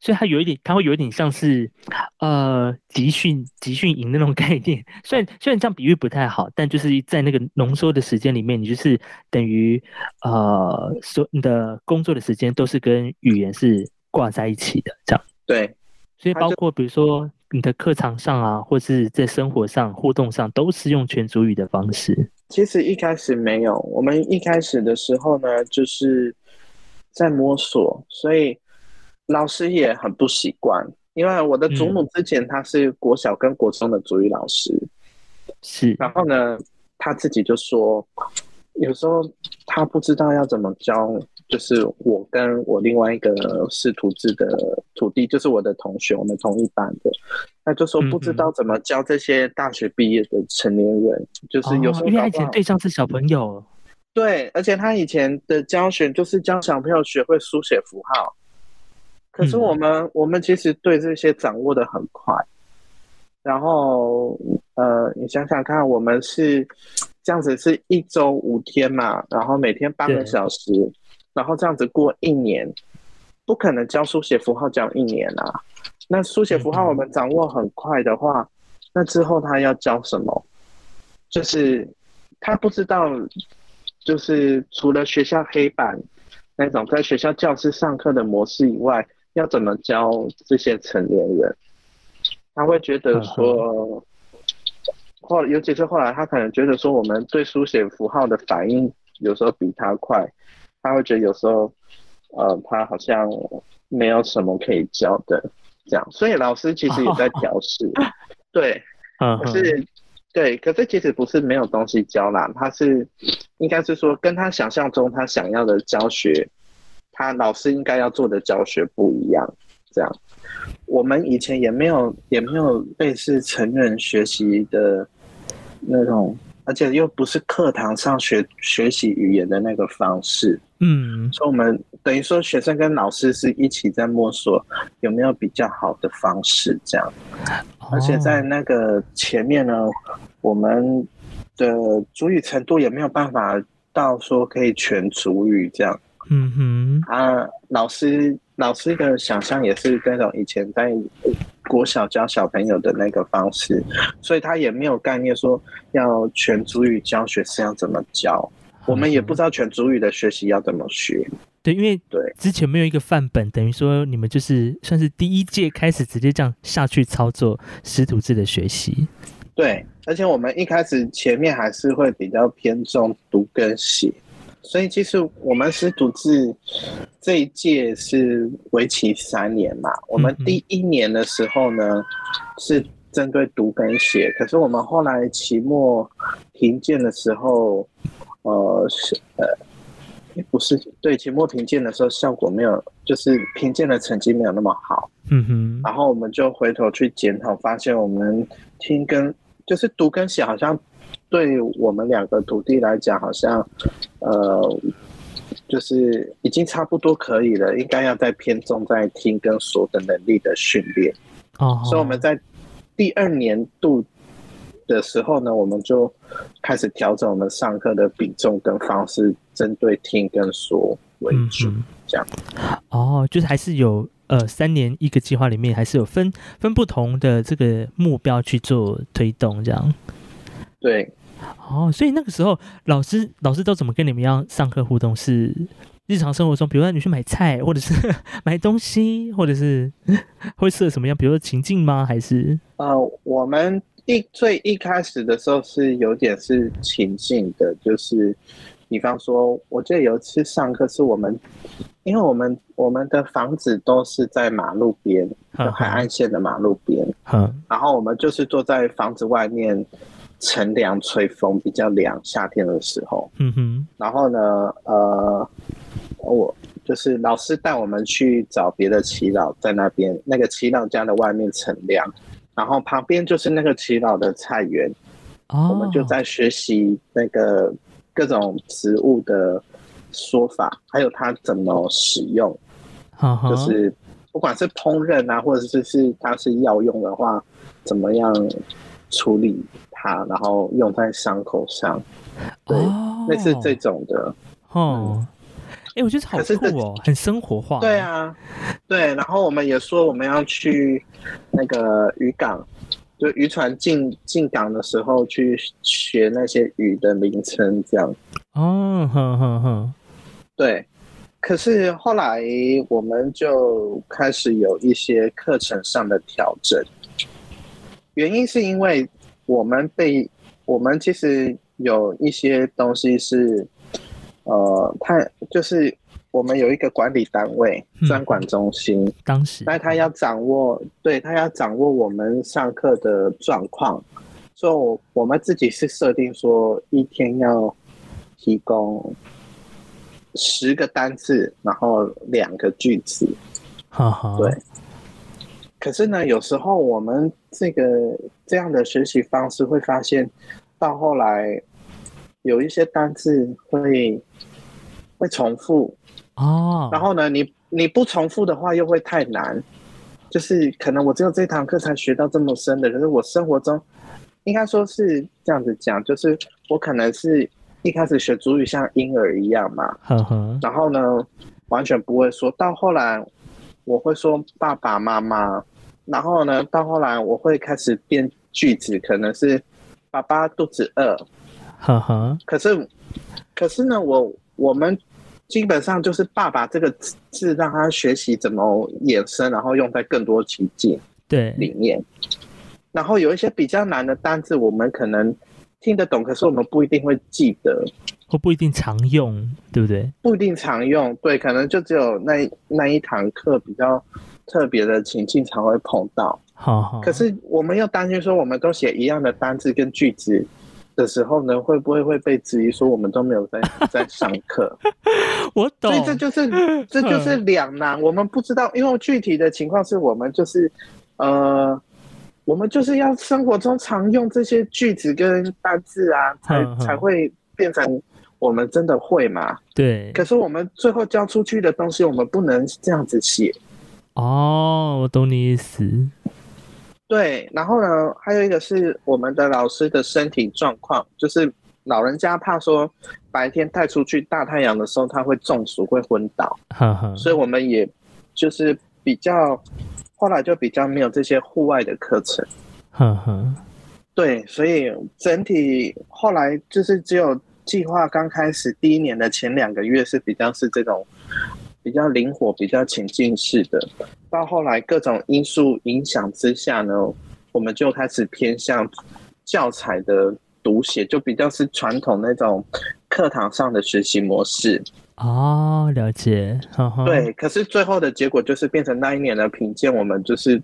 所以他有一点，他会有一点像是呃集训集训营那种概念。虽然虽然这样比喻不太好，但就是在那个浓缩的时间里面，你就是等于呃，所你的工作的时间都是跟语言是挂在一起的，这样。对，所以包括比如说你的课堂上啊，或是在生活上互动上，都是用全主语的方式。其实一开始没有，我们一开始的时候呢，就是在摸索，所以老师也很不习惯。因为我的祖母之前她是国小跟国中的主语老师，是，然后呢，他自己就说，有时候他不知道要怎么教。就是我跟我另外一个师徒制的徒弟，就是我的同学，我们同一班的，他就说不知道怎么教这些大学毕业的成年人，就是有时候因为以前对象是小朋友，对，而且他以前的教学就是教小朋友学会书写符号，可是我们我们其实对这些掌握的很快，然后呃，你想想看，我们是这样子，是一周五天嘛，然后每天八个小时。然后这样子过一年，不可能教书写符号教一年啊。那书写符号我们掌握很快的话，那之后他要教什么？就是他不知道，就是除了学校黑板那种在学校教室上课的模式以外，要怎么教这些成年人？他会觉得说，或尤其是后来他可能觉得说，我们对书写符号的反应有时候比他快。他会觉得有时候，呃，他好像没有什么可以教的，这样，所以老师其实也在调试。对，可是，对，可是其实不是没有东西教啦，他是应该是说跟他想象中他想要的教学，他老师应该要做的教学不一样。这样，我们以前也没有也没有类似成人学习的那种，而且又不是课堂上学学习语言的那个方式。嗯，所以我们等于说学生跟老师是一起在摸索有没有比较好的方式这样。而且在那个前面呢，我们的主语程度也没有办法到说可以全主语这样。嗯哼，啊，老师老师的想象也是那种以前在国小教小朋友的那个方式，所以他也没有概念说要全主语教学是要怎么教，我们也不知道全主语的学习要怎么学。对，因为对之前没有一个范本，等于说你们就是算是第一届开始直接这样下去操作识图字的学习。对，而且我们一开始前面还是会比较偏重读跟写。所以其实我们师徒制这一届是为期三年嘛。我们第一年的时候呢，是针对读跟写。可是我们后来期末评鉴的时候，呃，是呃，不是对期末评鉴的时候效果没有，就是评鉴的成绩没有那么好。嗯哼。然后我们就回头去检讨，发现我们听跟就是读跟写好像。对我们两个徒弟来讲，好像，呃，就是已经差不多可以了，应该要再偏重在听跟说的能力的训练。哦，所以我们在第二年度的时候呢，我们就开始调整我们上课的比重跟方式，针对听跟说为主，这样。哦，就是还是有呃三年一个计划里面，还是有分分不同的这个目标去做推动，这样。对。哦，所以那个时候老师老师都怎么跟你们要上课互动？是日常生活中，比如说你去买菜，或者是 买东西，或者是 会设什么样？比如说情境吗？还是呃，我们一最一开始的时候是有点是情境的，就是比方说，我记得有一次上课是我们，因为我们我们的房子都是在马路边，海岸线的马路边，嗯，然后我们就是坐在房子外面。乘凉吹风比较凉，夏天的时候。嗯哼。然后呢，呃，我就是老师带我们去找别的祈祷，在那边那个祈祷家的外面乘凉，然后旁边就是那个祈祷的菜园。哦。我们就在学习那个各种植物的说法，还有它怎么使用。就是不管是烹饪啊，或者是是它是药用的话，怎么样处理？它，然后用在伤口上，对，类似这种的哦。哎，我觉得好酷哦，很生活化。对啊，对。然后我们也说我们要去那个渔港，就渔船进进港的时候去学那些鱼的名称，这样。哦，哼哼哼。对。可是后来我们就开始有一些课程上的调整，原因是因为。我们被我们其实有一些东西是，呃，他就是我们有一个管理单位专管中心，当时，那他要掌握，对他要掌握我们上课的状况，所以我们自己是设定说一天要提供十个单字，然后两个句子，哈哈，对。可是呢，有时候我们这个这样的学习方式会发现，到后来有一些单字会会重复哦。然后呢，你你不重复的话又会太难，就是可能我只有这堂课才学到这么深的，可是我生活中应该说是这样子讲，就是我可能是一开始学主语像婴儿一样嘛，然后呢完全不会说到后来我会说爸爸妈妈。然后呢，到后来我会开始编句子，可能是爸爸肚子饿，哈哈。可是，可是呢，我我们基本上就是爸爸这个字，让他学习怎么衍生，然后用在更多情境对里面。然后有一些比较难的单字，我们可能听得懂，可是我们不一定会记得，或不一定常用，对不对？不一定常用，对，可能就只有那那一堂课比较。特别的情境才会碰到，好好。可是我们又担心说，我们都写一样的单字跟句子的时候呢，会不会会被质疑说我们都没有在 在上课？我懂。所以这就是 这就是两难，我们不知道，因为具体的情况是我们就是呃，我们就是要生活中常用这些句子跟单字啊，才才会变成。我们真的会吗？对。可是我们最后交出去的东西，我们不能这样子写。哦，我懂你意思。对，然后呢，还有一个是我们的老师的身体状况，就是老人家怕说白天带出去大太阳的时候他会中暑会昏倒，所以我们也就是比较后来就比较没有这些户外的课程。呵呵对，所以整体后来就是只有。计划刚开始第一年的前两个月是比较是这种比较灵活、比较情境式的，到后来各种因素影响之下呢，我们就开始偏向教材的读写，就比较是传统那种课堂上的学习模式。哦，了解。对，可是最后的结果就是变成那一年的评鉴，我们就是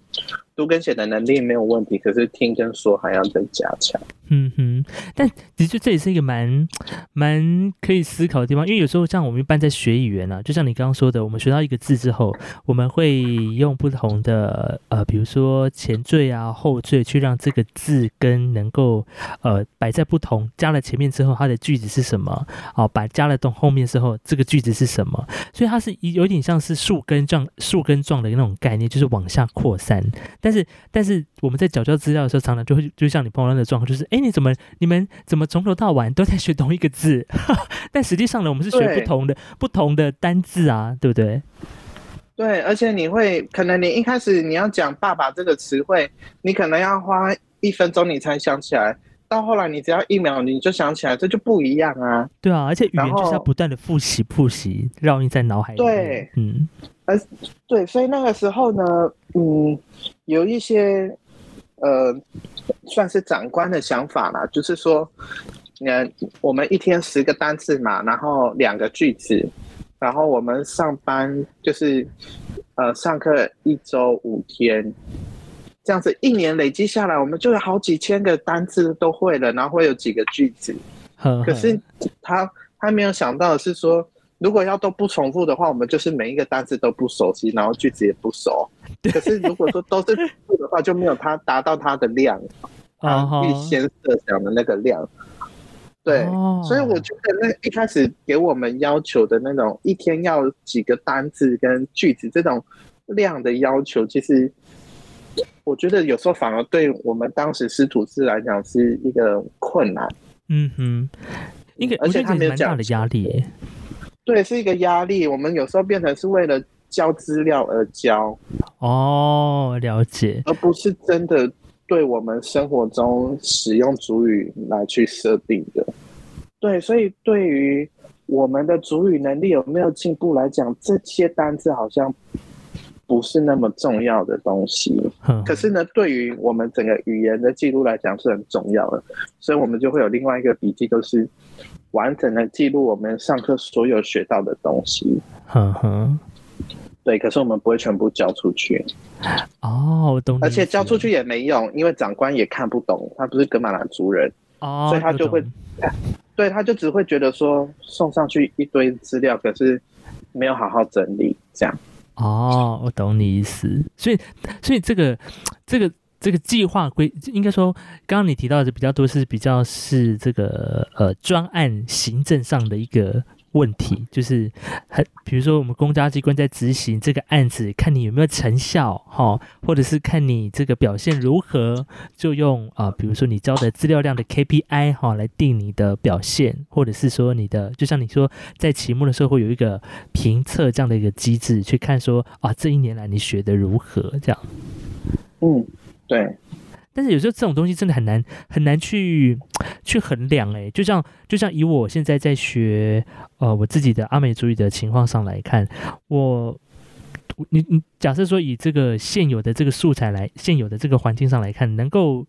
读跟写的能力没有问题，可是听跟说还要再加强。嗯哼，但的确这也是一个蛮蛮可以思考的地方，因为有时候像我们一般在学语言啊，就像你刚刚说的，我们学到一个字之后，我们会用不同的呃，比如说前缀啊、后缀，去让这个字根能够呃摆在不同，加了前面之后，它的句子是什么？哦，把加了动后面之后，这个句子是什么？所以它是有点像是树根状、树根状的那种概念，就是往下扩散。但是，但是我们在缴交资料的时候，常常就会就像你碰到的状况，就是哎，你怎么你们怎么从头到晚都在学同一个字？但实际上呢，我们是学不同的不同的单字啊，对不对？对，而且你会可能你一开始你要讲“爸爸”这个词汇，你可能要花一分钟你才想起来。到后来，你只要一秒你就想起来，这就不一样啊！对啊，而且语言就是要不断的复习、复习，绕印在脑海里。对，嗯，而对，所以那个时候呢，嗯，有一些呃，算是长官的想法啦，就是说，呃，我们一天十个单字嘛，然后两个句子，然后我们上班就是呃，上课一周五天。这样子一年累积下来，我们就有好几千个单字都会了，然后会有几个句子。可是他他没有想到的是说，如果要都不重复的话，我们就是每一个单词都不熟悉，然后句子也不熟。可是如果说都是 重复的话，就没有他达到他的量，他预先设想的那个量。对，所以我觉得那一开始给我们要求的那种一天要几个单字跟句子这种量的要求，其实。我觉得有时候反而对我们当时师徒制来讲是一个困难。嗯哼，应该而且他没有这样的压力。对，是一个压力。我们有时候变成是为了交资料而交。哦，了解。而不是真的对我们生活中使用主语来去设定的。对，所以对于我们的主语能力有没有进步来讲，这些单字好像。不是那么重要的东西，可是呢，对于我们整个语言的记录来讲是很重要的，所以我们就会有另外一个笔记，就是完整的记录我们上课所有学到的东西。哼哼，对，可是我们不会全部交出去。哦，我懂。而且交出去也没用，因为长官也看不懂，他不是格马兰族人，哦，所以他就会，对，他就只会觉得说送上去一堆资料，可是没有好好整理，这样。哦，我懂你意思，所以，所以这个，这个，这个计划规，应该说，刚刚你提到的比较多是比较是这个呃专案行政上的一个。问题就是，很比如说我们公家机关在执行这个案子，看你有没有成效，哈，或者是看你这个表现如何，就用啊，比如说你交的资料量的 KPI 哈来定你的表现，或者是说你的，就像你说在期末的时候会有一个评测这样的一个机制，去看说啊这一年来你学的如何这样。嗯，对。但是有时候这种东西真的很难很难去 去衡量哎，就像就像以我现在在学呃我自己的阿美族语的情况上来看，我你你假设说以这个现有的这个素材来现有的这个环境上来看，能够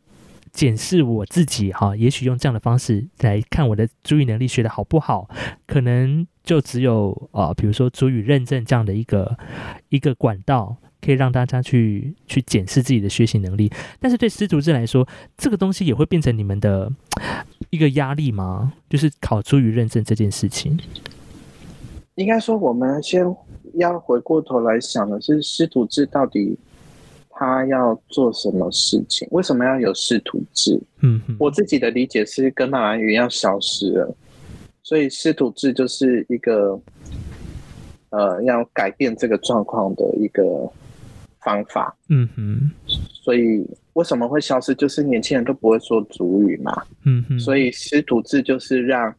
检视我自己哈，也许用这样的方式来看我的主语能力学的好不好，可能就只有啊比如说主语认证这样的一个一个管道。可以让大家去去检视自己的学习能力。但是对师徒制来说，这个东西也会变成你们的一个压力吗？就是考出语认证这件事情。应该说，我们先要回过头来想的是，师徒制到底他要做什么事情？为什么要有师徒制？嗯，我自己的理解是，跟马兰语要消失了，所以师徒制就是一个呃要改变这个状况的一个方法。嗯哼，所以为什么会消失？就是年轻人都不会说主语嘛。嗯哼，所以师徒制就是让。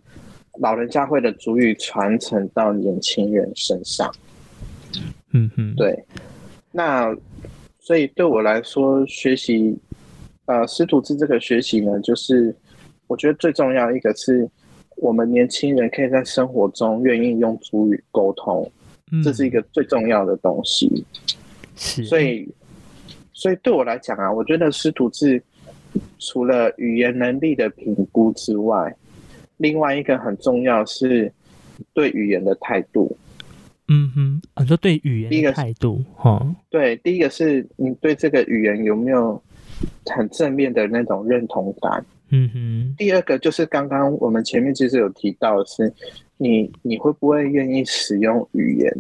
老人家会的主语传承到年轻人身上，嗯哼，对。那所以对我来说，学习呃师徒制这个学习呢，就是我觉得最重要一个是我们年轻人可以在生活中愿意用主语沟通，这是一个最重要的东西。是，所以所以对我来讲啊，我觉得师徒制除了语言能力的评估之外，另外一个很重要是对语言的态度。嗯哼，你说对语言的态度，哈，对，第一个是你对这个语言有没有很正面的那种认同感。嗯哼，第二个就是刚刚我们前面其实有提到的是，你你会不会愿意使用语言？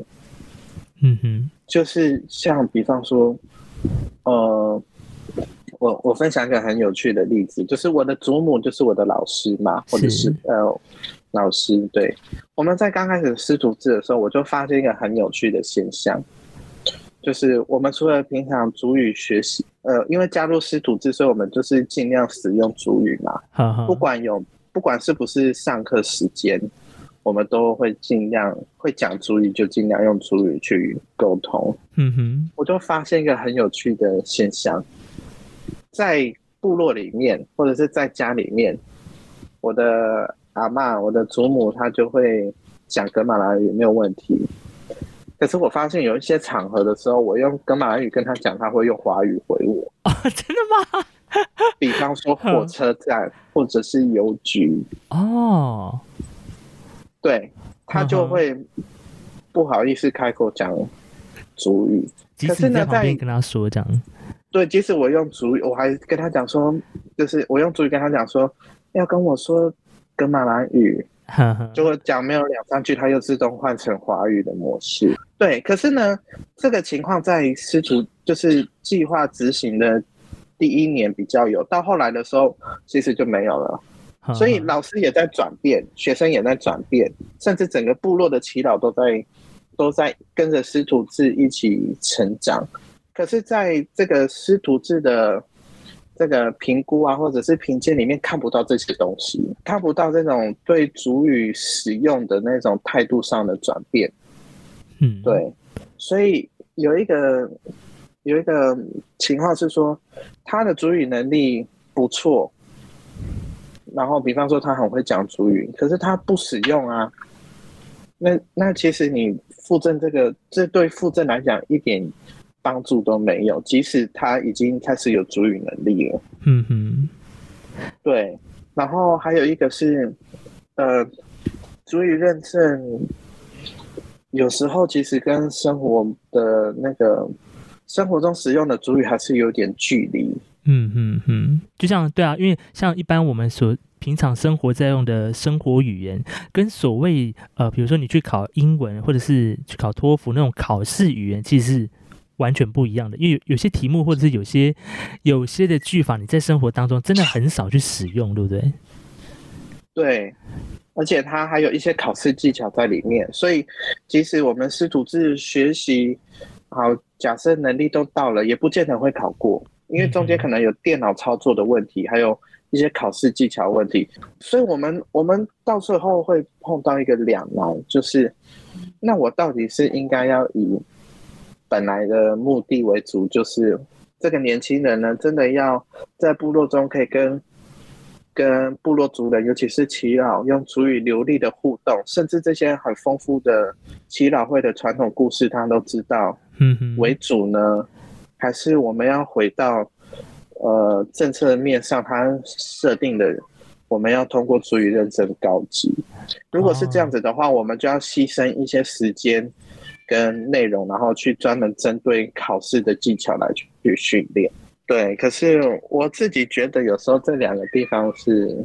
嗯哼，就是像比方说，呃。我我分享一个很有趣的例子，就是我的祖母就是我的老师嘛，或者是呃老师。对，我们在刚开始师徒制的时候，我就发现一个很有趣的现象，就是我们除了平常主语学习，呃，因为加入师徒制，所以我们就是尽量使用主语嘛。不管有不管是不是上课时间，我们都会尽量会讲主语，就尽量用主语去沟通。嗯哼，我就发现一个很有趣的现象。在部落里面，或者是在家里面，我的阿妈、我的祖母，她就会讲格马兰语，没有问题。可是我发现有一些场合的时候，我用格马兰语跟他讲，他会用华语回我。啊，真的吗？比方说火车站或者是邮局。哦，对他就会不好意思开口讲主语。可是呢，在跟他说讲。对，即使我用主语，我还跟他讲说，就是我用主语跟他讲说，要跟我说跟马兰语，就会讲没有两三句，他又自动换成华语的模式。对，可是呢，这个情况在师徒就是计划执行的第一年比较有，到后来的时候其实就没有了。所以老师也在转变，学生也在转变，甚至整个部落的祈祷都在都在跟着师徒制一起成长。可是，在这个师徒制的这个评估啊，或者是评鉴里面，看不到这些东西，看不到这种对主语使用的那种态度上的转变。嗯，对。所以有一个有一个情况是说，他的主语能力不错，然后比方说他很会讲主语，可是他不使用啊。那那其实你附赠这个，这对附赠来讲一点。帮助都没有，即使他已经开始有主语能力了。嗯哼，对。然后还有一个是，呃，主语认证有时候其实跟生活的那个生活中使用的主语还是有点距离。嗯嗯嗯，就像对啊，因为像一般我们所平常生活在用的生活语言，跟所谓呃，比如说你去考英文或者是去考托福那种考试语言，其实是。完全不一样的，因为有些题目或者是有些有些的句法，你在生活当中真的很少去使用，对不对？对，而且它还有一些考试技巧在里面，所以即使我们师徒制学习好，假设能力都到了，也不见得会考过，因为中间可能有电脑操作的问题，还有一些考试技巧问题，所以我们我们到最后会碰到一个两难，就是那我到底是应该要以。本来的目的为主，就是这个年轻人呢，真的要在部落中可以跟跟部落族人，尤其是耆老，用主语流利的互动，甚至这些很丰富的祈老会的传统故事，他都知道。嗯为主呢，还是我们要回到呃政策面上，它设定的，我们要通过足以认证高级。如果是这样子的话，我们就要牺牲一些时间。跟内容，然后去专门针对考试的技巧来去训练。对，可是我自己觉得有时候这两个地方是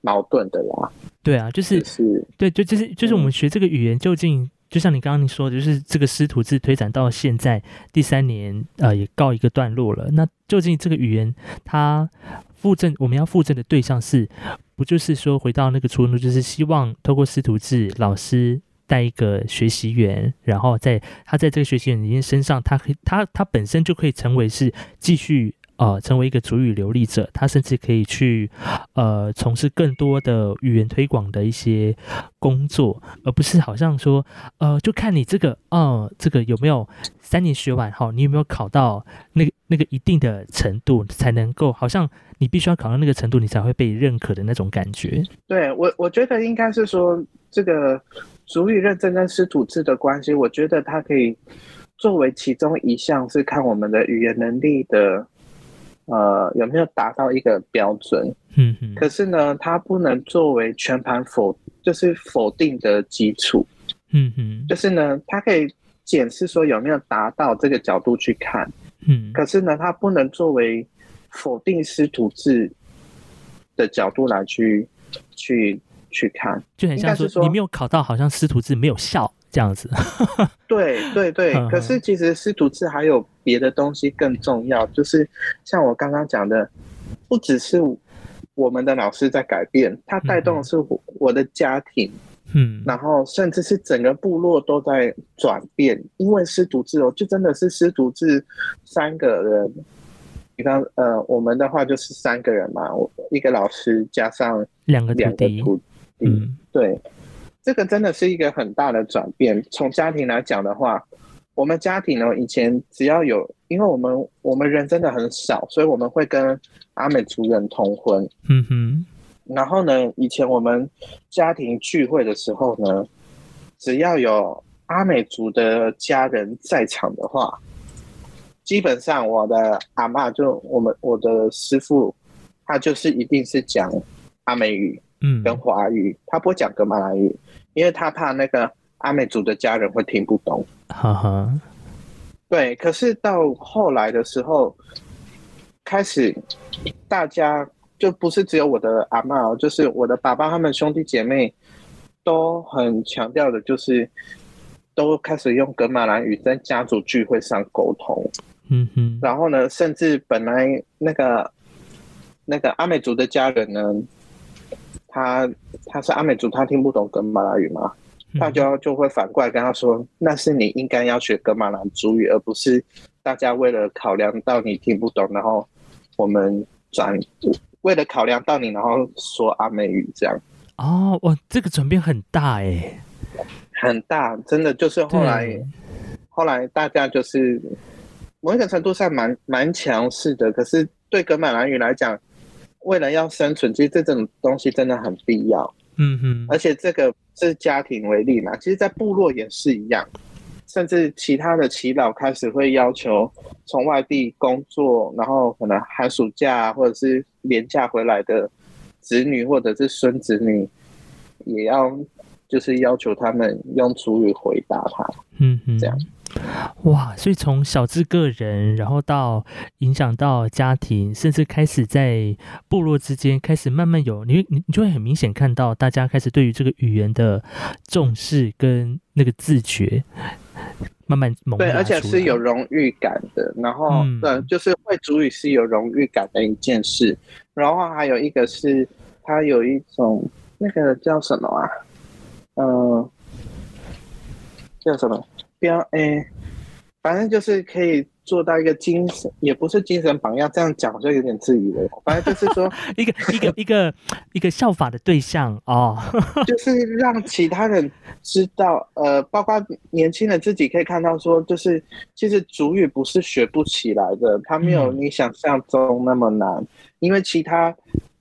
矛盾的啦。对啊，就是是，对，就就是就是我们学这个语言究竟。就像你刚刚你说的，就是这个师徒制推展到现在第三年，呃，也告一个段落了。那究竟这个语言它附赠，我们要附赠的对象是，不就是说回到那个初衷，就是希望透过师徒制，老师带一个学习员，然后在他在这个学习员身上，他可以他他本身就可以成为是继续。呃，成为一个主语流利者，他甚至可以去呃从事更多的语言推广的一些工作，而不是好像说呃，就看你这个呃这个有没有三年学完哈，你有没有考到那个那个一定的程度，才能够好像你必须要考到那个程度，你才会被认可的那种感觉。对我，我觉得应该是说这个主语认证跟师徒制的关系，我觉得它可以作为其中一项，是看我们的语言能力的。呃，有没有达到一个标准？嗯嗯。可是呢，它不能作为全盘否，就是否定的基础。嗯嗯。就是呢，它可以检视说有没有达到这个角度去看。嗯。可是呢，它不能作为否定师徒制的角度来去去去看。就很像说，你没有考到，好像师徒制没有效。这样子，对 对对，可是其实师徒制还有别的东西更重要，就是像我刚刚讲的，不只是我们的老师在改变，它带动的是我的家庭，嗯，然后甚至是整个部落都在转变，因为师徒制哦，就真的是师徒制三个人，比方呃，我们的话就是三个人嘛，我一个老师加上两个两个徒弟，嗯，对。这个真的是一个很大的转变。从家庭来讲的话，我们家庭呢，以前只要有，因为我们我们人真的很少，所以我们会跟阿美族人通婚。嗯哼。然后呢，以前我们家庭聚会的时候呢，只要有阿美族的家人在场的话，基本上我的阿妈就我们我的师傅，他就是一定是讲阿美语。嗯，跟华语，他不会讲格马兰语，因为他怕那个阿美族的家人会听不懂。哈哈，对。可是到后来的时候，开始大家就不是只有我的阿妈哦，就是我的爸爸他们兄弟姐妹都很强调的，就是都开始用格马兰语在家族聚会上沟通。嗯哼。然后呢，甚至本来那个那个阿美族的家人呢。他他是阿美族，他听不懂格马拉语嘛？大家就会反过来跟他说：“那是你应该要学格马兰族语，而不是大家为了考量到你听不懂，然后我们转为了考量到你，然后说阿美语这样。”哦，哇，这个转变很大哎，很大，真的就是后来后来大家就是某一个程度上蛮蛮强势的，可是对格马兰语来讲。为了要生存，其实这种东西真的很必要。嗯哼，而且这个是家庭为例嘛，其实，在部落也是一样，甚至其他的祈祷开始会要求从外地工作，然后可能寒暑假或者是年假回来的子女或者是孙子女，也要就是要求他们用主语回答他。嗯嗯，这样。哇，所以从小至个人，然后到影响到家庭，甚至开始在部落之间开始慢慢有，你你你就会很明显看到大家开始对于这个语言的重视跟那个自觉慢慢萌对，而且是有荣誉感的。然后，对，就是会主语是有荣誉感的一件事。然后还有一个是，它有一种那个叫什么啊？嗯，叫什么？标哎，反正就是可以做到一个精神，也不是精神榜样。这样讲好像有点自以为。反正就是说，一个一个一个一个效法的对象哦，就是让其他人知道，呃，包括年轻人自己可以看到，说就是其实主语不是学不起来的，它没有你想象中那么难，因为其他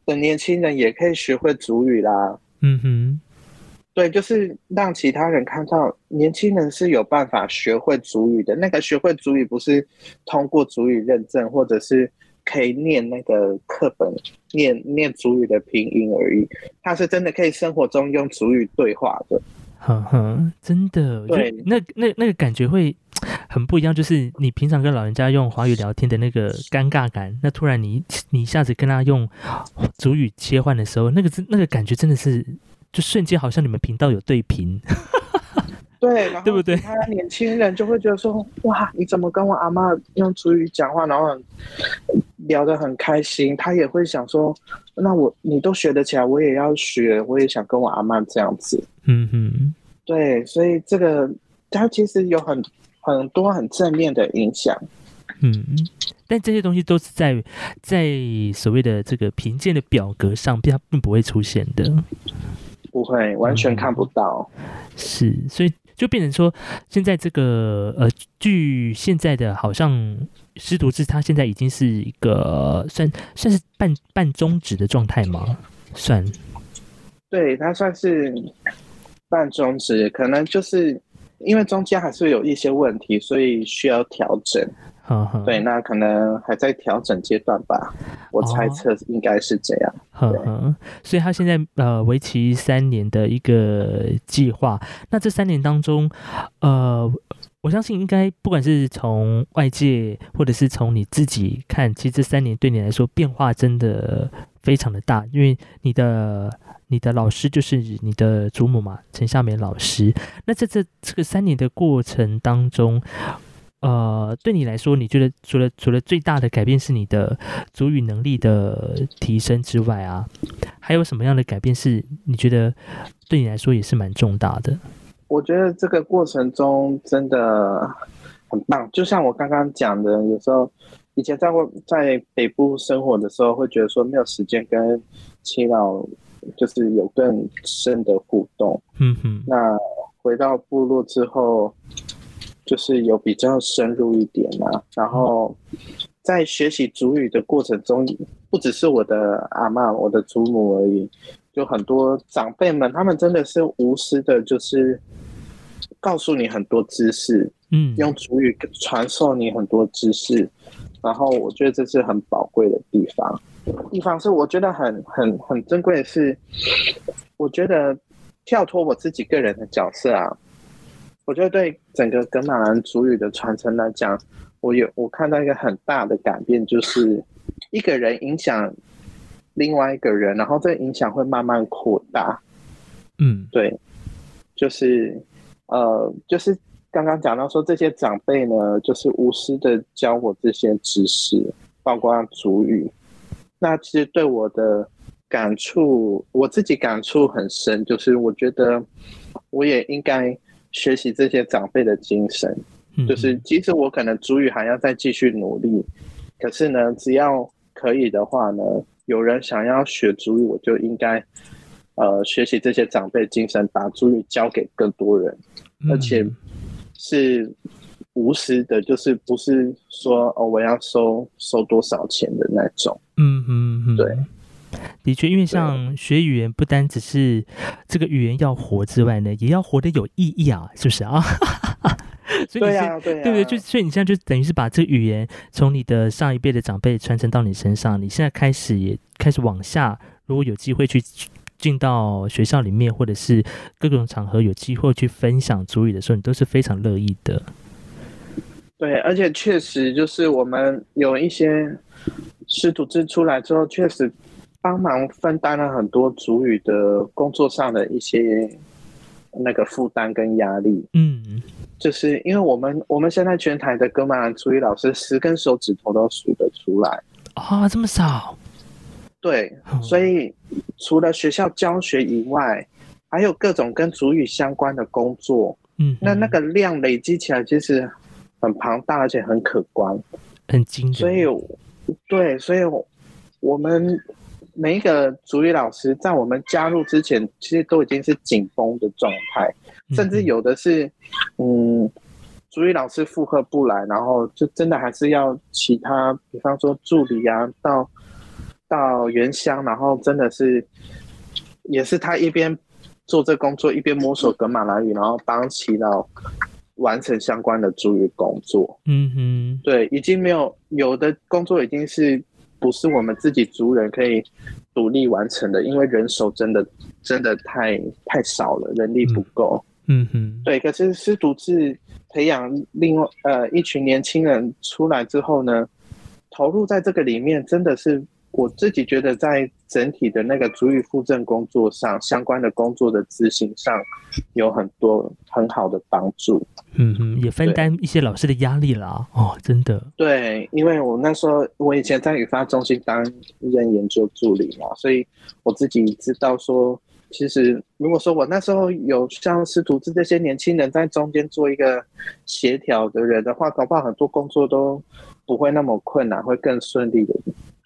的年轻人也可以学会主语啦。嗯哼。对，就是让其他人看到年轻人是有办法学会主语的。那个学会主语不是通过主语认证，或者是可以念那个课本念念主语的拼音而已，他是真的可以生活中用主语对话的。哼哼，真的，对，那那那个感觉会很不一样，就是你平常跟老人家用华语聊天的那个尴尬感，那突然你你一下子跟他用主语切换的时候，那个真那个感觉真的是，就瞬间好像你们频道有对频。对，然后对不对他年轻人就会觉得说，哇，你怎么跟我阿妈用主语讲话，然后聊得很开心。他也会想说，那我你都学得起来，我也要学，我也想跟我阿妈这样子。嗯哼，对，所以这个它其实有很很多很正面的影响。嗯，但这些东西都是在在所谓的这个评鉴的表格上，并它并不会出现的。不会，完全看不到。是，所以就变成说，现在这个呃，据现在的好像师徒制，它现在已经是一个算算是半半终止的状态吗？算，对，它算是半终止，可能就是因为中间还是有一些问题，所以需要调整。呵呵，对，那可能还在调整阶段吧，我猜测应该是这样。所以他现在呃为期三年的一个计划，那这三年当中，呃，我相信应该不管是从外界或者是从你自己看，其实这三年对你来说变化真的非常的大，因为你的你的老师就是你的祖母嘛，陈夏梅老师。那在这这个三年的过程当中，呃，对你来说，你觉得除了除了最大的改变是你的主语能力的提升之外啊，还有什么样的改变是你觉得对你来说也是蛮重大的？我觉得这个过程中真的很棒，就像我刚刚讲的，有时候以前在外在北部生活的时候，会觉得说没有时间跟七老就是有更深的互动。嗯哼，那回到部落之后，就是有比较深入一点啊。然后在学习主语的过程中，不只是我的阿妈、我的祖母而已，就很多长辈们，他们真的是无私的，就是告诉你很多知识，嗯，用主语传授你很多知识。然后我觉得这是很宝贵的地方。地方是我觉得很很很珍贵的是，我觉得跳脱我自己个人的角色啊，我觉得对整个格马兰族语的传承来讲，我有我看到一个很大的改变，就是一个人影响另外一个人，然后这个影响会慢慢扩大。嗯对，就是呃，就是刚刚讲到说这些长辈呢，就是无私的教我这些知识，包括主语。那其实对我的感触，我自己感触很深，就是我觉得我也应该学习这些长辈的精神，嗯，就是即使我可能主语还要再继续努力，可是呢，只要可以的话呢，有人想要学主语，我就应该呃学习这些长辈精神，把主语教给更多人，而且嗯是无私的，就是不是说哦我要收收多少钱的那种。嗯嗯嗯，对，的确，因为像学语言，不单只是这个语言要活之外呢，也要活得有意义啊，是不是啊？所以你是对啊、对呀、对不对？就所以你现在就等于是把这个语言从你的上一辈的长辈传承到你身上，你现在开始也开始往下，如果有机会去进到学校里面，或者是各种场合有机会去分享主语的时候，你都是非常乐意的。对，而且确实就是我们有一些师徒制出来之后，确实帮忙分担了很多主语的工作上的一些那个负担跟压力。嗯。就是因为我们我们现在全台的格马兰主语老师十根手指头都数得出来，啊、这么少，对，嗯所以除了学校教学以外，还有各种跟主语相关的工作，嗯，那那个量累积起来其实很庞大，而且很可观。很惊人，所以，对，所以我们每一个主语老师在我们加入之前，其实都已经是紧绷的状态，嗯甚至有的是，嗯，主语老师负荷不来，然后就真的还是要其他，比方说助理啊，到到原乡，然后真的是也是他一边做这工作，一边摸索格马兰语，然后帮祈祷完成相关的主语工作。嗯哼，对，已经没有有的工作已经是不是我们自己族人可以独立完成的，因为人手真的真的太太少了，人力不够。嗯哼，对。可是师独自培养另外呃一群年轻人出来之后呢，投入在这个里面，真的是我自己觉得在整体的那个主语附证工作上，相关的工作的执行上有很多很好的帮助。嗯哼，也分担一些老师的压力啦。哦，真的。对，因为我那时候我以前在语发中心担任研究助理嘛，所以我自己知道说，其实如果说我那时候有像师徒制这些年轻人在中间做一个协调的人的话，搞不好很多工作都不会那么困难，会更顺利的。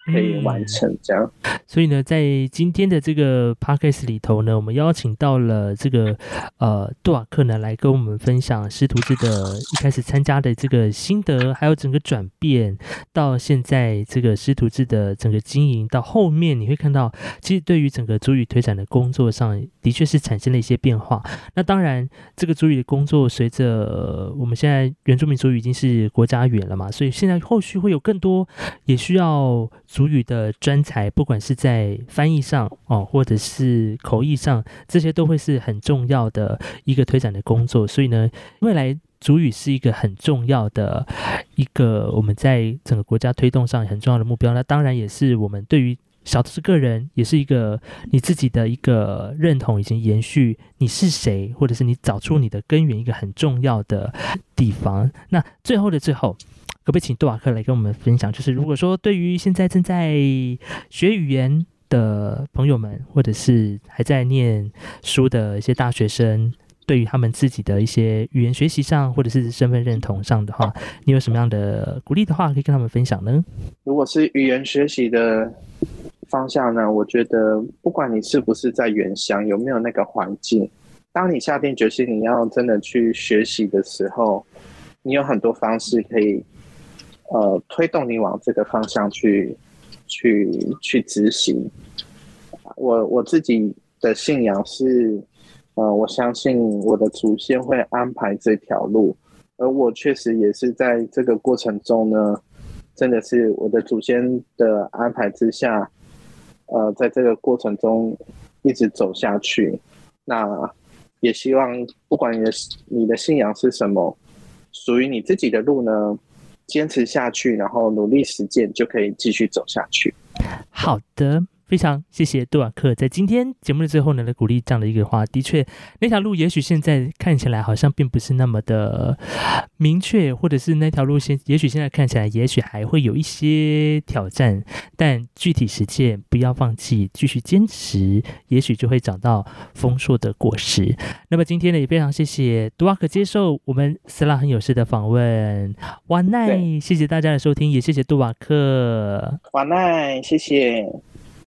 可以完成这样，所以呢，在今天的这个 podcast 里头呢，我们邀请到了这个呃杜瓦克呢，来跟我们分享师徒制的一开始参加的这个心得，还有整个转变，到现在这个师徒制的整个经营，到后面你会看到，其实对于整个主语推展的工作上，的确是产生了一些变化。那当然，这个主语的工作随着我们现在原住民族语已经是国家语言了嘛，所以现在后续会有更多也需要。主语的专才，不管是在翻译上哦，或者是口译上，这些都会是很重要的一个推展的工作。所以呢，未来主语是一个很重要的一个我们在整个国家推动上很重要的目标。那当然也是我们对于小的是个人，也是一个你自己的一个认同以及延续你是谁，或者是你找出你的根源一个很重要的地方。那最后的最后。可不可以请杜瓦克来跟我们分享？就是如果说对于现在正在学语言的朋友们，或者是还在念书的一些大学生，对于他们自己的一些语言学习上，或者是身份认同上的话，你有什么样的鼓励的话可以跟他们分享呢？如果是语言学习的方向呢，我觉得不管你是不是在原乡，有没有那个环境，当你下定决心你要真的去学习的时候，你有很多方式可以。呃，推动你往这个方向去，去去执行。我我自己的信仰是，呃，我相信我的祖先会安排这条路，而我确实也是在这个过程中呢，真的是我的祖先的安排之下，呃，在这个过程中一直走下去。那也希望，不管你的你的信仰是什么，属于你自己的路呢。坚持下去，然后努力实践，就可以继续走下去。好的。非常谢谢杜瓦克在今天节目的最后呢来鼓励这样的一个话，的确那条路也许现在看起来好像并不是那么的明确，或者是那条路现也许现在看起来也许还会有一些挑战，但具体实践不要放弃，继续坚持，也许就会找到丰硕的果实。那么今天呢也非常谢谢杜瓦克接受我们斯拉很有事的访问，晚奈，谢谢大家的收听，也谢谢杜瓦克，晚奈，谢谢。